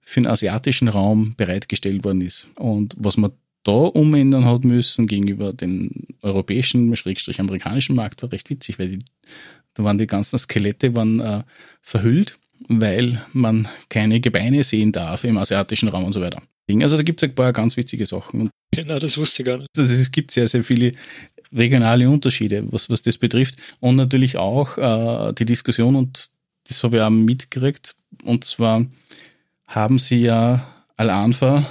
für den asiatischen Raum bereitgestellt worden ist. Und was man da umändern hat müssen gegenüber den europäischen, schrägstrich amerikanischen Markt, war recht witzig, weil die, da waren die ganzen Skelette waren, äh, verhüllt, weil man keine Gebeine sehen darf im asiatischen Raum und so weiter. Also da gibt es ein paar ganz witzige Sachen. Genau, das wusste ich gar nicht. Also es gibt sehr, sehr viele regionale Unterschiede, was, was das betrifft. Und natürlich auch äh, die Diskussion, und das habe ich auch mitgekriegt, und zwar haben sie ja Al-Anfa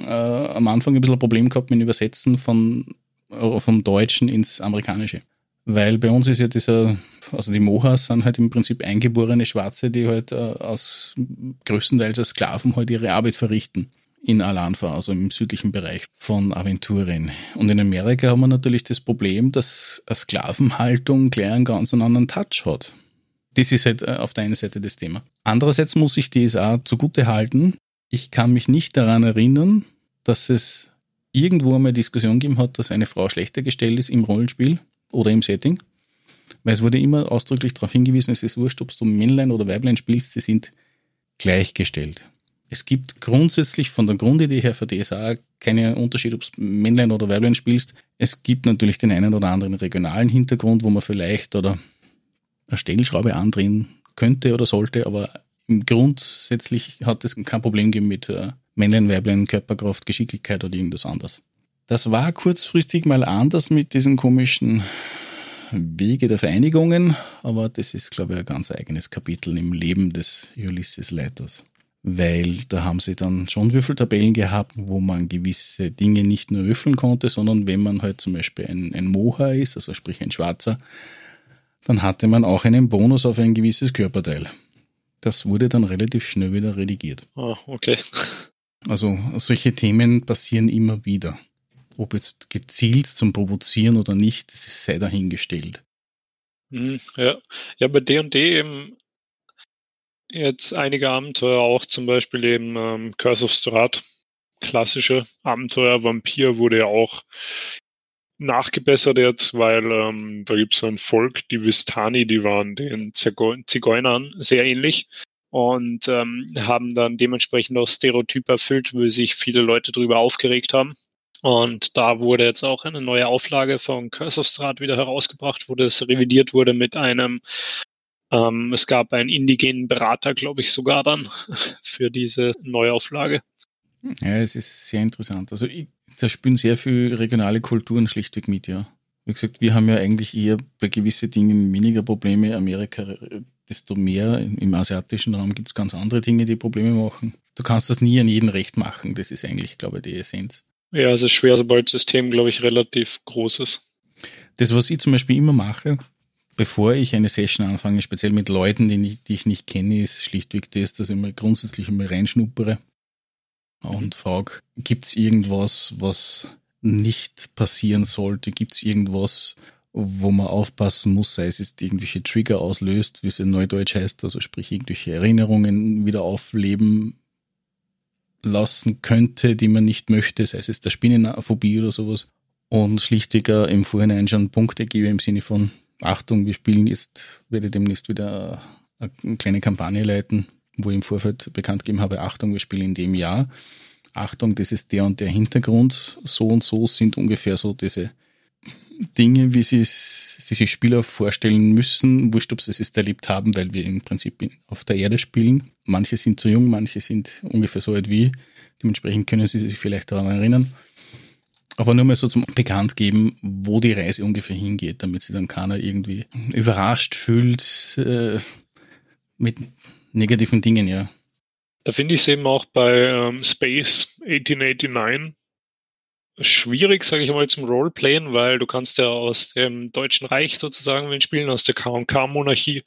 äh, am Anfang ein bisschen ein Problem gehabt mit dem Übersetzen von, äh, vom Deutschen ins Amerikanische. Weil bei uns ist ja dieser, also die Mohas sind halt im Prinzip eingeborene Schwarze, die halt äh, aus größtenteils als Sklaven halt ihre Arbeit verrichten in Alanfa, also im südlichen Bereich von Aventurien. Und in Amerika haben wir natürlich das Problem, dass eine Sklavenhaltung gleich einen ganz anderen Touch hat. Das ist halt äh, auf der einen Seite das Thema. Andererseits muss ich DSA zugute halten. Ich kann mich nicht daran erinnern, dass es irgendwo einmal Diskussion gegeben hat, dass eine Frau schlechter gestellt ist im Rollenspiel oder im Setting. Weil es wurde immer ausdrücklich darauf hingewiesen, es ist wurscht, ob du Männlein oder Weiblein spielst, sie sind gleichgestellt es gibt grundsätzlich von der Grundidee her für DSA keinen Unterschied, ob du Männlein oder Weiblein spielst. Es gibt natürlich den einen oder anderen regionalen Hintergrund, wo man vielleicht oder eine Stellschraube andrehen könnte oder sollte, aber grundsätzlich hat es kein Problem gegeben mit äh, Männlein, Weiblein, Körperkraft, Geschicklichkeit oder irgendwas anderes. Das war kurzfristig mal anders mit diesen komischen Wege der Vereinigungen, aber das ist, glaube ich, ein ganz eigenes Kapitel im Leben des Ulysses-Leiters weil da haben sie dann schon Würfeltabellen gehabt, wo man gewisse Dinge nicht nur würfeln konnte, sondern wenn man halt zum Beispiel ein, ein Moha ist, also sprich ein Schwarzer, dann hatte man auch einen Bonus auf ein gewisses Körperteil. Das wurde dann relativ schnell wieder redigiert. Ah, okay. Also solche Themen passieren immer wieder. Ob jetzt gezielt zum Provozieren oder nicht, das sei dahingestellt. Mhm, ja, ja, bei D&D eben jetzt einige Abenteuer, auch zum Beispiel eben ähm, Curse of Strahd, klassische Abenteuer. Vampir wurde ja auch nachgebessert jetzt, weil ähm, da gibt es ein Volk, die Vistani, die waren den Zigeunern sehr ähnlich und ähm, haben dann dementsprechend auch Stereotype erfüllt, wo sich viele Leute darüber aufgeregt haben. Und da wurde jetzt auch eine neue Auflage von Curse of Strahd wieder herausgebracht, wo das revidiert wurde mit einem ähm, es gab einen indigenen Berater, glaube ich, sogar dann (laughs) für diese Neuauflage. Ja, es ist sehr interessant. Also ich, da spielen sehr viele regionale Kulturen schlichtweg mit, ja. Wie gesagt, wir haben ja eigentlich eher bei gewissen Dingen weniger Probleme. Amerika desto mehr im asiatischen Raum gibt es ganz andere Dinge, die Probleme machen. Du kannst das nie an jeden recht machen. Das ist eigentlich, glaube ich, die Essenz. Ja, es ist schwer, sobald das System, glaube ich, relativ groß ist. Das, was ich zum Beispiel immer mache, bevor ich eine Session anfange, speziell mit Leuten, die ich, die ich nicht kenne, ist schlichtweg das, dass ich mal grundsätzlich einmal reinschnuppere und mhm. frage, gibt es irgendwas, was nicht passieren sollte? Gibt es irgendwas, wo man aufpassen muss, sei es jetzt irgendwelche Trigger auslöst, wie es in Neudeutsch heißt, also sprich irgendwelche Erinnerungen wieder aufleben lassen könnte, die man nicht möchte, sei es jetzt der Spinnenphobie oder sowas. Und schlichtiger im Vorhinein schon Punkte gebe im Sinne von Achtung, wir spielen jetzt, werde demnächst wieder eine kleine Kampagne leiten, wo ich im Vorfeld bekannt gegeben habe, Achtung, wir spielen in dem Jahr. Achtung, das ist der und der Hintergrund, so und so sind ungefähr so diese Dinge, wie sie, sie sich Spieler vorstellen müssen, wurscht, ob sie es erlebt haben, weil wir im Prinzip auf der Erde spielen. Manche sind zu jung, manche sind ungefähr so alt wie. Dementsprechend können sie sich vielleicht daran erinnern. Aber nur mal so zum Bekannt geben, wo die Reise ungefähr hingeht, damit sie dann keiner irgendwie überrascht fühlt äh, mit negativen Dingen, ja. Da finde ich es eben auch bei ähm, Space 1889 schwierig, sage ich mal, zum Roleplayen, weil du kannst ja aus dem Deutschen Reich sozusagen wenn spielen, aus der K&K-Monarchie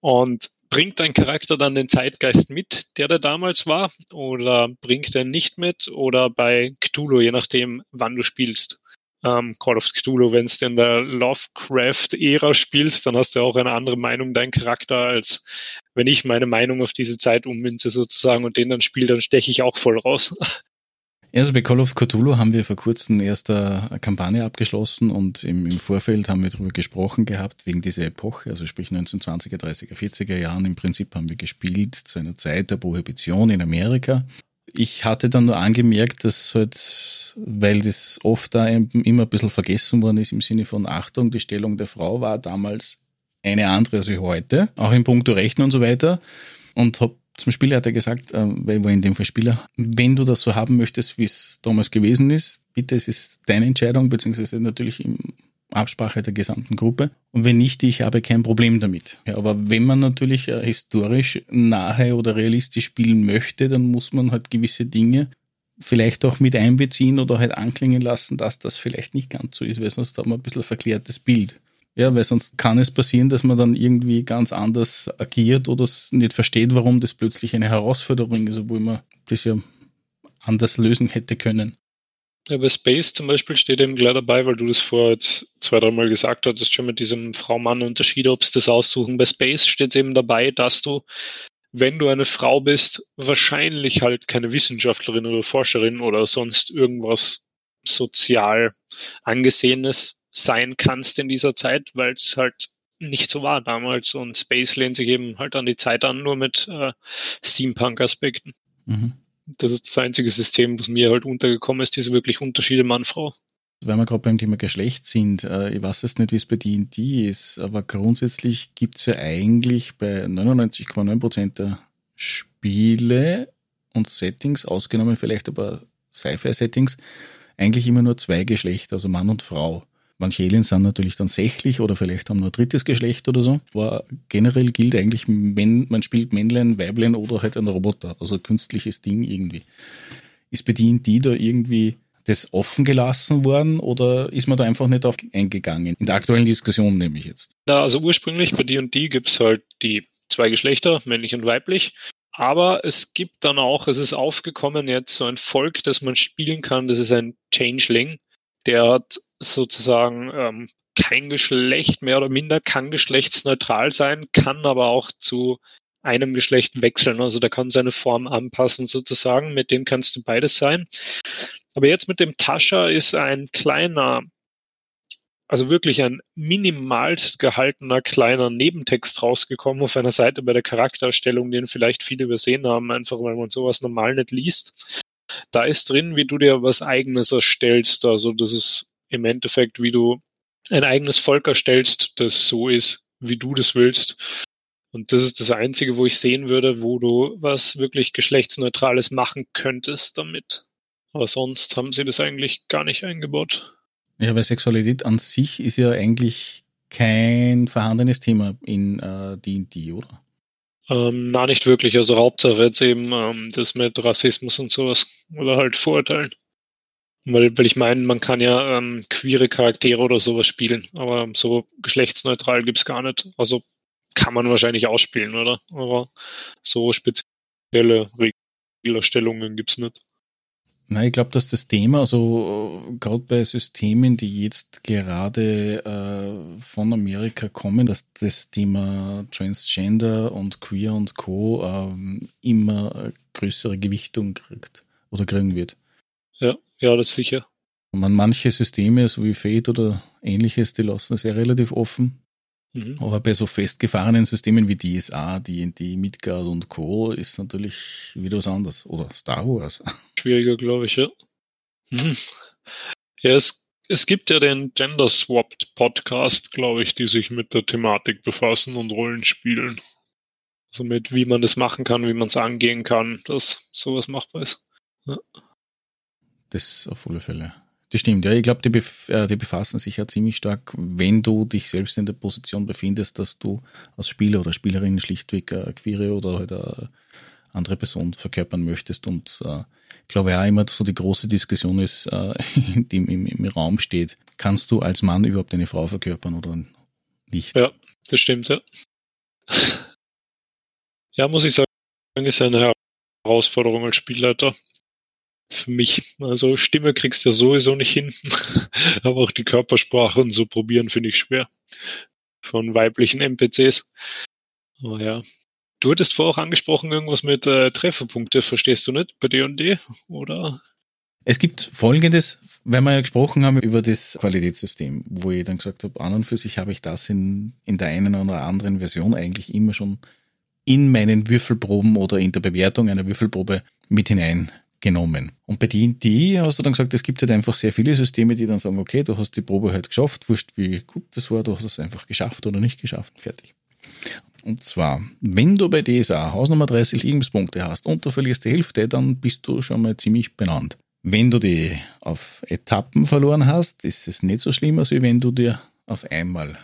und bringt dein Charakter dann den Zeitgeist mit, der da damals war, oder bringt er nicht mit, oder bei Cthulhu, je nachdem, wann du spielst. Ähm, Call of Cthulhu, wenn du in der Lovecraft-Ära spielst, dann hast du auch eine andere Meinung, dein Charakter, als wenn ich meine Meinung auf diese Zeit ummünze sozusagen und den dann spiele, dann steche ich auch voll raus. Also bei Call of Cthulhu haben wir vor kurzem erst eine Kampagne abgeschlossen und im, im Vorfeld haben wir darüber gesprochen gehabt, wegen dieser Epoche, also sprich 1920er, 30er, 40er Jahren. Im Prinzip haben wir gespielt zu einer Zeit der Prohibition in Amerika. Ich hatte dann nur angemerkt, dass halt, weil das oft da immer ein bisschen vergessen worden ist im Sinne von Achtung, die Stellung der Frau war damals eine andere als heute, auch in puncto Rechten und so weiter. Und habe zum Spieler hat er gesagt, äh, weil war in dem Fall Spieler, wenn du das so haben möchtest, wie es damals gewesen ist, bitte, es ist deine Entscheidung, beziehungsweise natürlich im Absprache der gesamten Gruppe. Und wenn nicht, ich habe kein Problem damit. Ja, aber wenn man natürlich äh, historisch nahe oder realistisch spielen möchte, dann muss man halt gewisse Dinge vielleicht auch mit einbeziehen oder halt anklingen lassen, dass das vielleicht nicht ganz so ist, weil sonst hat man ein bisschen verklärtes Bild. Ja, weil sonst kann es passieren, dass man dann irgendwie ganz anders agiert oder nicht versteht, warum das plötzlich eine Herausforderung ist, obwohl man das ja anders lösen hätte können. Ja, bei Space zum Beispiel steht eben gleich dabei, weil du das vor zwei, drei Mal gesagt hattest, schon mit diesem Frau-Mann-Unterschied, ob es das aussuchen. Bei Space steht eben dabei, dass du, wenn du eine Frau bist, wahrscheinlich halt keine Wissenschaftlerin oder Forscherin oder sonst irgendwas sozial angesehenes sein kannst in dieser Zeit, weil es halt nicht so war damals und Space lehnt sich eben halt an die Zeit an, nur mit äh, Steampunk-Aspekten. Mhm. Das ist das einzige System, was mir halt untergekommen ist, diese wirklich Unterschiede Mann-Frau. Weil wir gerade beim Thema Geschlecht sind, äh, ich weiß jetzt nicht, wie es bei D&D ist, aber grundsätzlich gibt es ja eigentlich bei 99,9% der Spiele und Settings, ausgenommen vielleicht aber Sci-Fi-Settings, eigentlich immer nur zwei Geschlechter, also Mann und Frau. Manche Aliens sind natürlich dann sächlich oder vielleicht haben nur drittes Geschlecht oder so. Aber generell gilt eigentlich, man spielt Männlein, Weiblein oder halt ein Roboter, also ein künstliches Ding irgendwie. Ist bedient die da irgendwie das offen gelassen worden oder ist man da einfach nicht auf eingegangen? In der aktuellen Diskussion nehme ich jetzt. Ja, also ursprünglich bei D&D gibt es halt die zwei Geschlechter, männlich und weiblich. Aber es gibt dann auch, es ist aufgekommen jetzt so ein Volk, das man spielen kann, das ist ein Changeling. Der hat sozusagen ähm, kein Geschlecht mehr oder minder, kann geschlechtsneutral sein, kann aber auch zu einem Geschlecht wechseln. Also der kann seine Form anpassen sozusagen. Mit dem kannst du beides sein. Aber jetzt mit dem Tascha ist ein kleiner, also wirklich ein minimalst gehaltener kleiner Nebentext rausgekommen auf einer Seite bei der Charakterstellung, den vielleicht viele übersehen haben, einfach weil man sowas normal nicht liest. Da ist drin, wie du dir was eigenes erstellst. Also das ist im Endeffekt, wie du ein eigenes Volk erstellst, das so ist, wie du das willst. Und das ist das Einzige, wo ich sehen würde, wo du was wirklich geschlechtsneutrales machen könntest damit. Aber sonst haben sie das eigentlich gar nicht eingebaut. Ja, weil Sexualität an sich ist ja eigentlich kein vorhandenes Thema in äh, D&D, oder? Ähm, na, nicht wirklich. Also Hauptsache jetzt eben ähm, das mit Rassismus und sowas. Oder halt Vorurteilen. Weil, weil ich meine, man kann ja ähm, queere Charaktere oder sowas spielen, aber so geschlechtsneutral gibt's gar nicht. Also kann man wahrscheinlich ausspielen, oder? Aber so spezielle Regelerstellungen gibt's nicht. Nein, ich glaube, dass das Thema, also gerade bei Systemen, die jetzt gerade äh, von Amerika kommen, dass das Thema Transgender und Queer und Co. Ähm, immer größere Gewichtung kriegt oder kriegen wird. Ja, ja, das sicher. Und man manche Systeme, so wie Fate oder ähnliches, die lassen es ja relativ offen. Mhm. Aber bei so festgefahrenen Systemen wie DSA, D&D, Midgard und Co. ist natürlich wieder was anderes. Oder Star Wars. (laughs) Schwieriger, glaube ich, ja. Mhm. Ja, es, es gibt ja den Gender Swapped Podcast, glaube ich, die sich mit der Thematik befassen und Rollenspielen. Also mit wie man das machen kann, wie man es angehen kann, dass sowas machbar ist. Ja. Das auf alle Fälle. Das stimmt, ja. Ich glaube, die, bef äh, die, befassen sich ja ziemlich stark, wenn du dich selbst in der Position befindest, dass du als Spieler oder Spielerin schlichtweg eine queere oder halt eine andere Person verkörpern möchtest. Und äh, ich glaube ja immer so die große Diskussion ist, äh, (laughs) die im, im Raum steht, kannst du als Mann überhaupt eine Frau verkörpern oder nicht? Ja, das stimmt, ja. Ja, muss ich sagen, ist eine Herausforderung als Spielleiter für mich. Also Stimme kriegst du ja sowieso nicht hin, (laughs) aber auch die Körpersprache und so probieren finde ich schwer. Von weiblichen NPCs. Oh ja. Du hattest vorher auch angesprochen, irgendwas mit äh, Trefferpunkte, verstehst du nicht bei D&D, oder? Es gibt folgendes, wenn wir ja gesprochen haben über das Qualitätssystem, wo ich dann gesagt habe, an und für sich habe ich das in, in der einen oder anderen Version eigentlich immer schon in meinen Würfelproben oder in der Bewertung einer Würfelprobe mit hinein genommen. Und bei D&D hast du dann gesagt, es gibt halt einfach sehr viele Systeme, die dann sagen, okay, du hast die Probe halt geschafft, wurscht wie gut das war, du hast es einfach geschafft oder nicht geschafft, fertig. Und zwar, wenn du bei DSA Hausnummer 30 Lebenspunkte hast und du verlierst die Hälfte, dann bist du schon mal ziemlich benannt. Wenn du die auf Etappen verloren hast, ist es nicht so schlimm, als wenn du dir auf einmal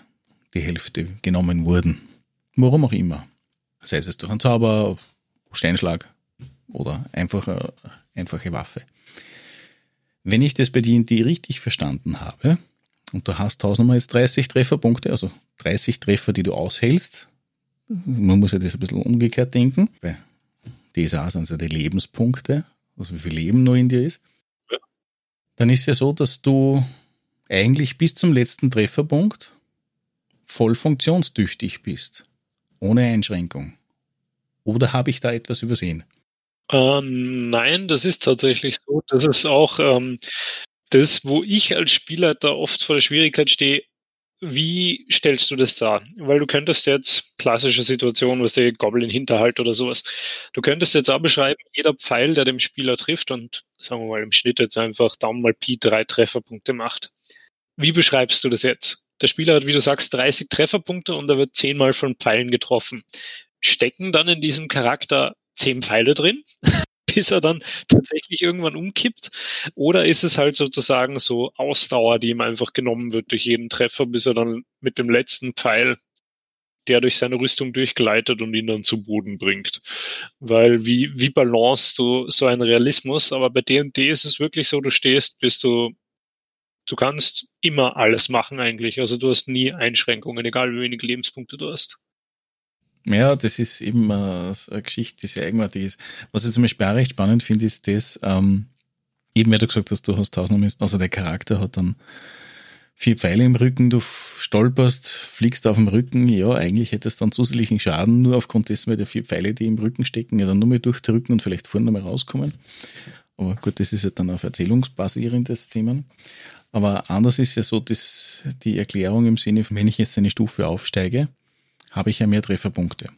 die Hälfte genommen wurden. Warum auch immer. Sei es durch einen Zauber, Steinschlag oder einfach einfache Waffe. Wenn ich das bei D&D richtig verstanden habe, und du hast tausendmal jetzt 30 Trefferpunkte, also 30 Treffer, die du aushältst, man muss ja das ein bisschen umgekehrt denken, bei DSA sind es ja die Lebenspunkte, also wie viel Leben noch in dir ist, dann ist ja so, dass du eigentlich bis zum letzten Trefferpunkt voll funktionstüchtig bist, ohne Einschränkung. Oder habe ich da etwas übersehen? Ähm, nein, das ist tatsächlich so. Das ist auch ähm, das, wo ich als Spieler da oft vor der Schwierigkeit stehe. Wie stellst du das dar? Weil du könntest jetzt klassische Situation, was der Goblin Hinterhalt oder sowas. Du könntest jetzt auch beschreiben, jeder Pfeil, der dem Spieler trifft und sagen wir mal im Schnitt jetzt einfach Daumen mal Pi drei Trefferpunkte macht. Wie beschreibst du das jetzt? Der Spieler hat, wie du sagst, 30 Trefferpunkte und er wird zehnmal von Pfeilen getroffen. Stecken dann in diesem Charakter zehn Pfeile drin, (laughs) bis er dann tatsächlich irgendwann umkippt? Oder ist es halt sozusagen so Ausdauer, die ihm einfach genommen wird durch jeden Treffer, bis er dann mit dem letzten Pfeil der durch seine Rüstung durchgleitet und ihn dann zu Boden bringt. Weil wie, wie balance du so einen Realismus? Aber bei D&D ist es wirklich so, du stehst, bist du, du kannst immer alles machen eigentlich. Also du hast nie Einschränkungen, egal wie wenig Lebenspunkte du hast. Ja, das ist eben äh, eine Geschichte, die sehr eigenartig ist. Was ich zum Beispiel auch recht spannend finde, ist das, ähm, eben weil du gesagt hast, du hast tausend, also der Charakter hat dann vier Pfeile im Rücken, du stolperst, fliegst auf dem Rücken, ja, eigentlich hättest du dann zusätzlichen Schaden, nur aufgrund dessen, weil die vier Pfeile, die im Rücken stecken, ja dann nur mehr durchdrücken und vielleicht vorne mal rauskommen. Aber gut, das ist ja dann auf erzählungsbasierendes Thema. Aber anders ist ja so, dass die Erklärung im Sinne, wenn ich jetzt eine Stufe aufsteige, habe ich ja mehr Trefferpunkte.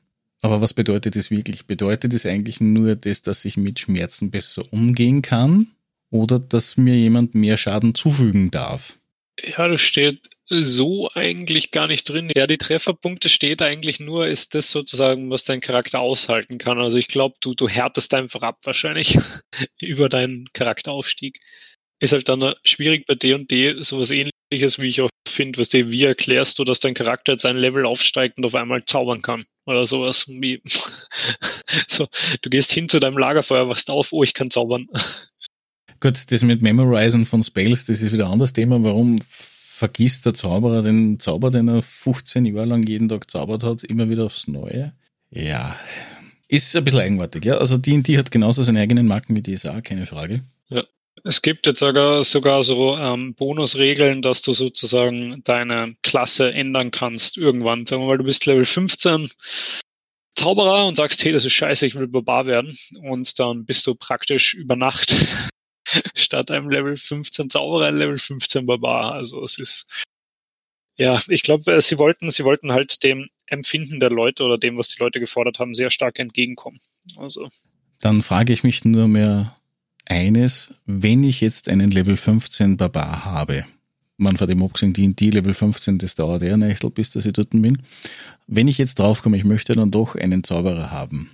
Aber was bedeutet das wirklich? Bedeutet es eigentlich nur das, dass ich mit Schmerzen besser umgehen kann oder dass mir jemand mehr Schaden zufügen darf? Ja, das steht so eigentlich gar nicht drin. Ja, die Trefferpunkte steht eigentlich nur, ist das sozusagen, was dein Charakter aushalten kann. Also ich glaube, du, du härtest einfach ab wahrscheinlich (laughs) über deinen Charakteraufstieg. Ist halt dann schwierig bei D&D sowas ähnliches ähnliches, wie ich auch finde, was dir, wie erklärst du, dass dein Charakter jetzt ein Level aufsteigt und auf einmal zaubern kann? Oder sowas wie, (laughs) so, du gehst hin zu deinem Lagerfeuer, wachst auf, oh, ich kann zaubern. Gut, das mit Memorizen von Spells, das ist wieder ein anderes Thema. Warum vergisst der Zauberer den Zauber, den er 15 Jahre lang jeden Tag zaubert hat, immer wieder aufs Neue? Ja, ist ein bisschen eigenartig, ja. Also D&D hat genauso seine eigenen Marken wie DSA, keine Frage. Ja. Es gibt jetzt sogar, sogar so ähm, Bonusregeln, dass du sozusagen deine Klasse ändern kannst irgendwann. Sagen wir mal, du bist Level 15 Zauberer und sagst, hey, das ist scheiße, ich will Barbar werden. Und dann bist du praktisch über Nacht (laughs) statt einem Level 15 Zauberer Level 15 Barbar. Also es ist ja, ich glaube, äh, sie wollten, sie wollten halt dem Empfinden der Leute oder dem, was die Leute gefordert haben, sehr stark entgegenkommen. Also. Dann frage ich mich nur mehr eines, wenn ich jetzt einen Level 15 Barbar habe, man von dem abgesehen, die, die Level 15, das dauert eher ein bis dass ich dort bin. Wenn ich jetzt draufkomme, ich möchte dann doch einen Zauberer haben.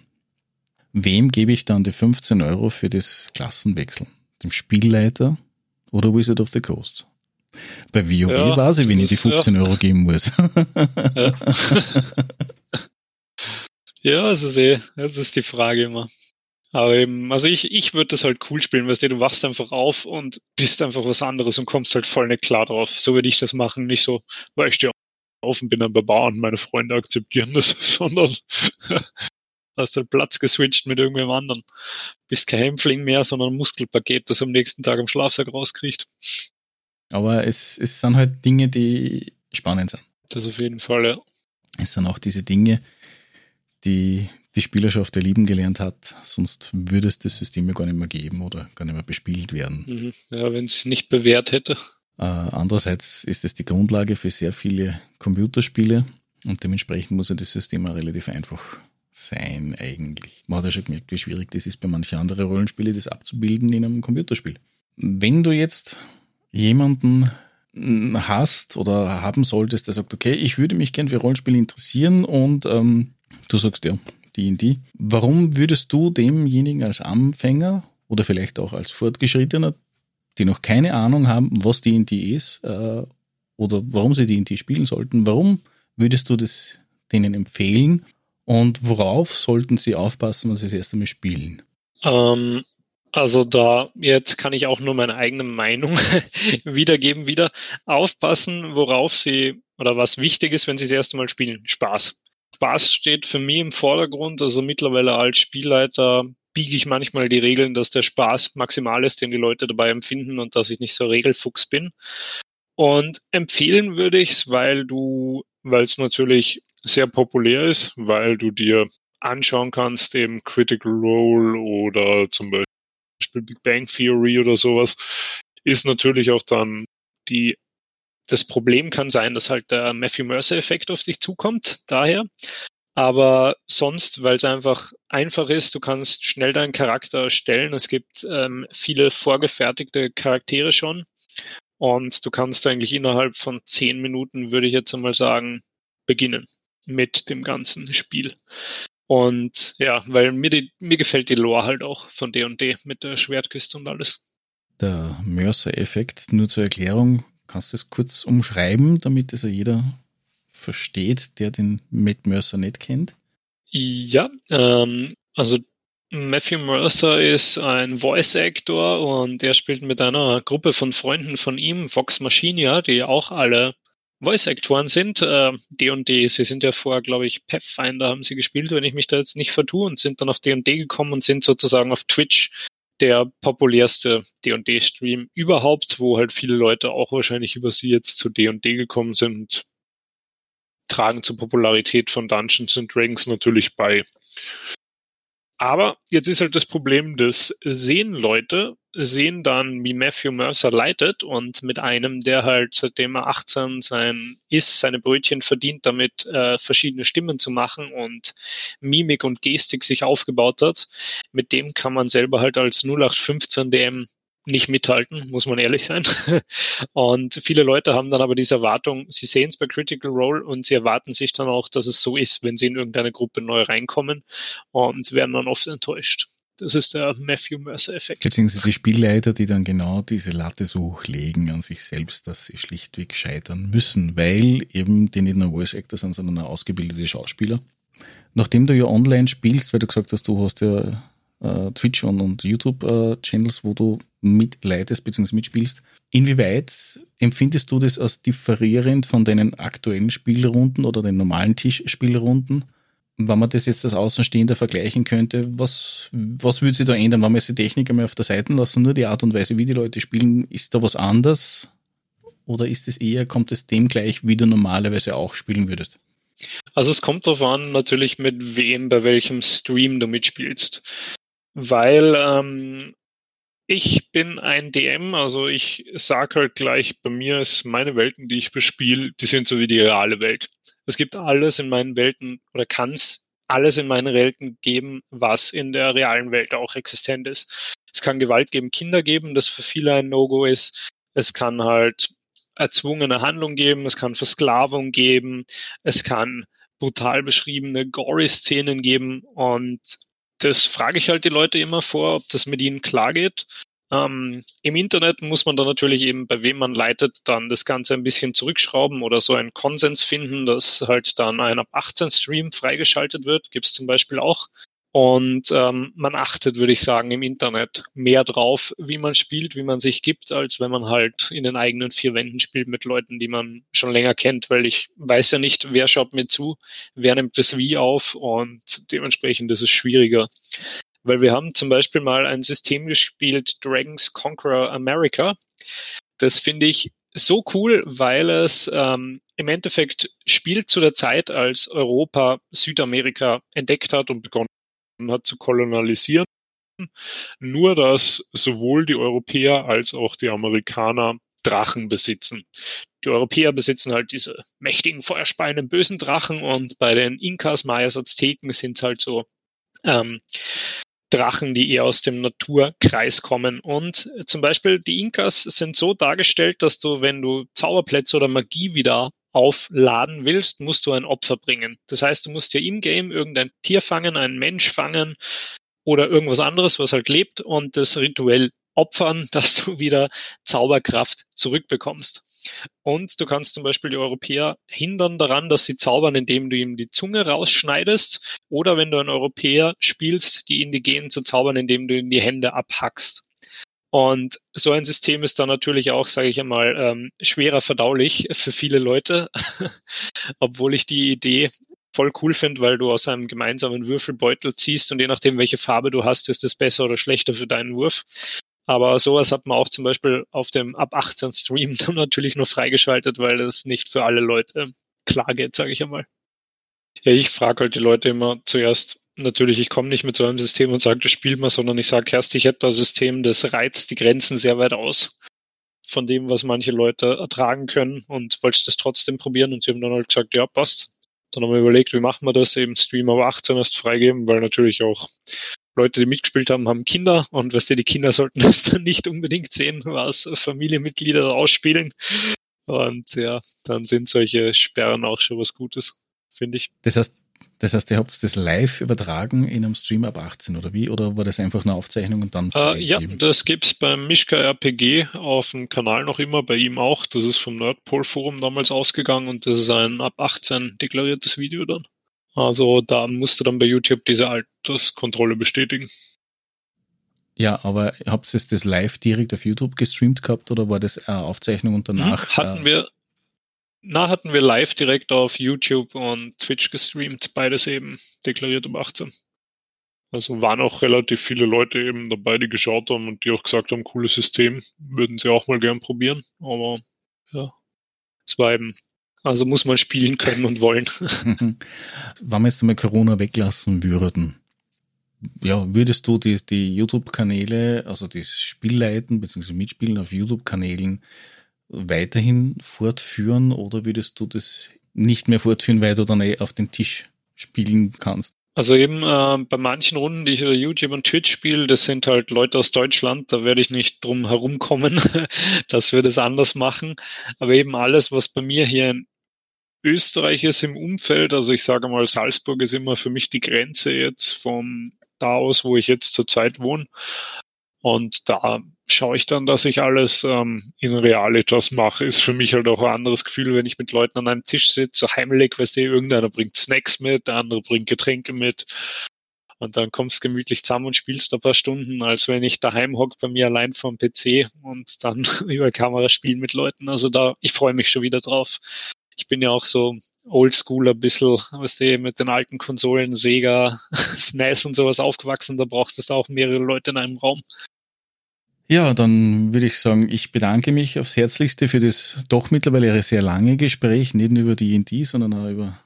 Wem gebe ich dann die 15 Euro für das Klassenwechsel? Dem Spielleiter oder Wizard of the Coast? Bei WoW ja, weiß ich, wenn ich die 15 ja. Euro geben muss. ja, (laughs) ja das, ist eh, das ist die Frage immer. Aber eben, also ich, ich würde das halt cool spielen, weißt du, du wachst einfach auf und bist einfach was anderes und kommst halt voll nicht klar drauf. So würde ich das machen, nicht so, weil ich stehe auf und bin ein Barbar und meine Freunde akzeptieren das, (laughs) sondern hast du Platz geswitcht mit irgendwem anderen. Bist kein Hämpfling mehr, sondern ein Muskelpaket, das am nächsten Tag am Schlafsack rauskriegt. Aber es, es sind halt Dinge, die spannend sind. Das auf jeden Fall, ja. Es sind auch diese Dinge, die die Spielerschaft der lieben gelernt hat, sonst würde es das System ja gar nicht mehr geben oder gar nicht mehr bespielt werden. Mhm. Ja, wenn es nicht bewährt hätte. Äh, andererseits ist es die Grundlage für sehr viele Computerspiele und dementsprechend muss ja das System auch relativ einfach sein eigentlich. Man hat ja schon gemerkt, wie schwierig das ist bei manchen anderen Rollenspielen, das abzubilden in einem Computerspiel. Wenn du jetzt jemanden hast oder haben solltest, der sagt, okay, ich würde mich gern für Rollenspiele interessieren und ähm, du sagst ja, die in die. Warum würdest du demjenigen als Anfänger oder vielleicht auch als Fortgeschrittener, die noch keine Ahnung haben, was die in die ist äh, oder warum sie die in die spielen sollten, warum würdest du das denen empfehlen und worauf sollten sie aufpassen, wenn sie es erst einmal spielen? Ähm, also da jetzt kann ich auch nur meine eigene Meinung (laughs) wiedergeben, wieder aufpassen, worauf sie oder was wichtig ist, wenn sie das erste Mal spielen. Spaß. Spaß steht für mich im Vordergrund. Also mittlerweile als Spielleiter biege ich manchmal die Regeln, dass der Spaß maximal ist, den die Leute dabei empfinden und dass ich nicht so Regelfuchs bin. Und empfehlen würde ich es, weil du, weil es natürlich sehr populär ist, weil du dir anschauen kannst, eben Critical Role oder zum Beispiel Big Bang Theory oder sowas, ist natürlich auch dann die, das Problem kann sein, dass halt der Matthew Mercer-Effekt auf dich zukommt, daher. Aber sonst, weil es einfach einfach ist, du kannst schnell deinen Charakter erstellen. Es gibt ähm, viele vorgefertigte Charaktere schon. Und du kannst eigentlich innerhalb von zehn Minuten, würde ich jetzt einmal sagen, beginnen mit dem ganzen Spiel. Und ja, weil mir, die, mir gefällt die Lore halt auch von D&D mit der Schwertküste und alles. Der Mercer-Effekt, nur zur Erklärung, kannst du es kurz umschreiben, damit es jeder versteht, der den Matt Mercer nicht kennt? Ja, ähm, also Matthew Mercer ist ein Voice Actor und er spielt mit einer Gruppe von Freunden von ihm, Vox Machinia, die auch alle Voice-Aktoren sind. Äh, D&D, sie sind ja vorher, glaube ich, Pathfinder haben sie gespielt, wenn ich mich da jetzt nicht vertue, und sind dann auf D&D gekommen und sind sozusagen auf Twitch der populärste D&D-Stream überhaupt, wo halt viele Leute auch wahrscheinlich über sie jetzt zu D&D gekommen sind, tragen zur Popularität von Dungeons and Dragons natürlich bei. Aber jetzt ist halt das Problem, das sehen Leute, sehen dann, wie Matthew Mercer leitet und mit einem, der halt seitdem er 18 sein ist, seine Brötchen verdient, damit äh, verschiedene Stimmen zu machen und Mimik und Gestik sich aufgebaut hat, mit dem kann man selber halt als 0815 DM nicht mithalten, muss man ehrlich sein. (laughs) Und viele Leute haben dann aber diese Erwartung, sie sehen es bei Critical Role und sie erwarten sich dann auch, dass es so ist, wenn sie in irgendeine Gruppe neu reinkommen und werden dann oft enttäuscht. Das ist der Matthew Mercer-Effekt. Beziehungsweise die Spielleiter, die dann genau diese Latte so hochlegen an sich selbst, dass sie schlichtweg scheitern müssen, weil eben die nicht nur Voice Actor sind, sondern auch ausgebildete Schauspieler. Nachdem du ja online spielst, weil du gesagt hast, du hast ja äh, Twitch und, und YouTube-Channels, äh, wo du mitleitest bzw. mitspielst. Inwieweit empfindest du das als differierend von deinen aktuellen Spielrunden oder den normalen Tischspielrunden? Wenn man das jetzt als Außenstehender vergleichen könnte, was, was würde sich da ändern, wenn wir die Technik einmal auf der Seite lassen, nur die Art und Weise, wie die Leute spielen, ist da was anders? Oder ist es eher, kommt es dem gleich, wie du normalerweise auch spielen würdest? Also es kommt darauf an, natürlich mit wem, bei welchem Stream du mitspielst weil ähm, ich bin ein DM, also ich sage halt gleich, bei mir ist meine Welten, die ich bespiele, die sind so wie die reale Welt. Es gibt alles in meinen Welten oder kann es alles in meinen Welten geben, was in der realen Welt auch existent ist. Es kann Gewalt geben, Kinder geben, das für viele ein No-Go ist. Es kann halt erzwungene Handlung geben, es kann Versklavung geben, es kann brutal beschriebene Gory-Szenen geben und das frage ich halt die Leute immer vor, ob das mit ihnen klar geht. Ähm, Im Internet muss man dann natürlich eben, bei wem man leitet, dann das Ganze ein bisschen zurückschrauben oder so einen Konsens finden, dass halt dann ein ab 18 Stream freigeschaltet wird. Gibt es zum Beispiel auch. Und ähm, man achtet, würde ich sagen, im Internet mehr drauf, wie man spielt, wie man sich gibt, als wenn man halt in den eigenen vier Wänden spielt mit Leuten, die man schon länger kennt, weil ich weiß ja nicht, wer schaut mir zu, wer nimmt das wie auf und dementsprechend ist es schwieriger. Weil wir haben zum Beispiel mal ein System gespielt, Dragons Conqueror America. Das finde ich so cool, weil es ähm, im Endeffekt spielt zu der Zeit, als Europa Südamerika entdeckt hat und begonnen hat zu kolonialisieren. Nur dass sowohl die Europäer als auch die Amerikaner Drachen besitzen. Die Europäer besitzen halt diese mächtigen, feuerspeienden, bösen Drachen und bei den Inkas, Mayas, Azteken sind es halt so ähm, Drachen, die eher aus dem Naturkreis kommen. Und zum Beispiel die Inkas sind so dargestellt, dass du, wenn du Zauberplätze oder Magie wieder aufladen willst, musst du ein Opfer bringen. Das heißt, du musst ja im Game irgendein Tier fangen, einen Mensch fangen oder irgendwas anderes, was halt lebt und das rituell opfern, (laughs) dass du wieder Zauberkraft zurückbekommst. Und du kannst zum Beispiel die Europäer hindern daran, dass sie zaubern, indem du ihm die Zunge rausschneidest. Oder wenn du einen Europäer spielst, die Indigenen zu zaubern, indem du ihm die Hände abhackst. Und so ein System ist dann natürlich auch, sage ich einmal, ähm, schwerer verdaulich für viele Leute, (laughs) obwohl ich die Idee voll cool finde, weil du aus einem gemeinsamen Würfelbeutel ziehst und je nachdem, welche Farbe du hast, ist es besser oder schlechter für deinen Wurf. Aber sowas hat man auch zum Beispiel auf dem ab 18 Stream (laughs) dann natürlich nur freigeschaltet, weil es nicht für alle Leute klar geht, sage ich einmal. Ja, ich frage halt die Leute immer zuerst, natürlich, ich komme nicht mit so einem System und sage, das spielt man, sondern ich sage, Kerst, ich hätte ein System, das reizt die Grenzen sehr weit aus von dem, was manche Leute ertragen können und wollte das trotzdem probieren und sie haben dann halt gesagt, ja, passt. Dann haben wir überlegt, wie machen wir das, eben Stream aber 18 erst freigeben, weil natürlich auch Leute, die mitgespielt haben, haben Kinder und was weißt du, die Kinder sollten (laughs) das dann nicht unbedingt sehen, was Familienmitglieder ausspielen. Und ja, dann sind solche Sperren auch schon was Gutes, finde ich. Das heißt, das heißt, ihr habt das live übertragen in einem Stream ab 18 oder wie? Oder war das einfach eine Aufzeichnung und dann? Äh, ja, das gibt's beim Mischka RPG auf dem Kanal noch immer, bei ihm auch. Das ist vom Nerdpol Forum damals ausgegangen und das ist ein ab 18 deklariertes Video dann. Also da musst du dann bei YouTube diese Alterskontrolle bestätigen. Ja, aber habt ihr das live direkt auf YouTube gestreamt gehabt oder war das eine Aufzeichnung und danach? Mhm, hatten äh, wir na, hatten wir live direkt auf YouTube und Twitch gestreamt, beides eben deklariert um 18. Also waren auch relativ viele Leute eben dabei, die geschaut haben und die auch gesagt haben, cooles System, würden sie auch mal gern probieren. Aber ja, es war eben, also muss man spielen können und wollen. (laughs) Wenn wir jetzt mal Corona weglassen würden, ja, würdest du die, die YouTube-Kanäle, also das Spielleiten bzw. Mitspielen auf YouTube-Kanälen weiterhin fortführen oder würdest du das nicht mehr fortführen, weil du dann eh auf den Tisch spielen kannst? Also eben äh, bei manchen Runden, die ich über YouTube und Twitch spiele, das sind halt Leute aus Deutschland, da werde ich nicht drum herumkommen, dass (laughs) wir das anders machen. Aber eben alles, was bei mir hier Österreich ist im Umfeld, also ich sage mal, Salzburg ist immer für mich die Grenze jetzt vom da aus, wo ich jetzt zurzeit wohne. Und da schaue ich dann, dass ich alles ähm, in Realitas mache. Ist für mich halt auch ein anderes Gefühl, wenn ich mit Leuten an einem Tisch sitze, so heimlich, weißt du, irgendeiner bringt Snacks mit, der andere bringt Getränke mit. Und dann kommst gemütlich zusammen und spielst ein paar Stunden, als wenn ich daheim hocke bei mir allein vom PC und dann (laughs) über Kamera spielen mit Leuten. Also da, ich freue mich schon wieder drauf. Ich bin ja auch so oldschool ein bisschen, was du, mit den alten Konsolen, Sega, (laughs) SNES und sowas aufgewachsen. Da brauchtest du auch mehrere Leute in einem Raum. Ja, dann würde ich sagen, ich bedanke mich aufs Herzlichste für das doch mittlerweile sehr lange Gespräch, nicht nur über die INT, sondern auch über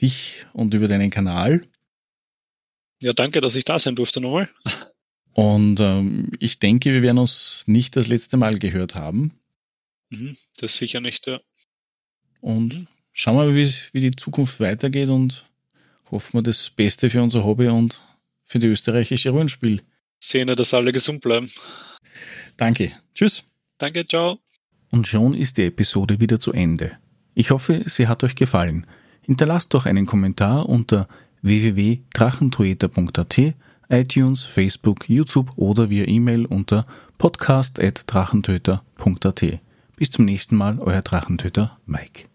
dich und über deinen Kanal. Ja, danke, dass ich da sein durfte nochmal. Und ähm, ich denke, wir werden uns nicht das letzte Mal gehört haben. Mhm, das sicher nicht, ja. Und schauen wir, wie, wie die Zukunft weitergeht und hoffen wir das Beste für unser Hobby und für die österreichische Rollenspiel-Szene, dass alle gesund bleiben. Danke. Tschüss. Danke, ciao. Und schon ist die Episode wieder zu Ende. Ich hoffe, sie hat euch gefallen. Hinterlasst doch einen Kommentar unter www.drachentoeter.at, iTunes, Facebook, YouTube oder via E-Mail unter podcast.drachentöter.at. Bis zum nächsten Mal, euer Drachentöter Mike.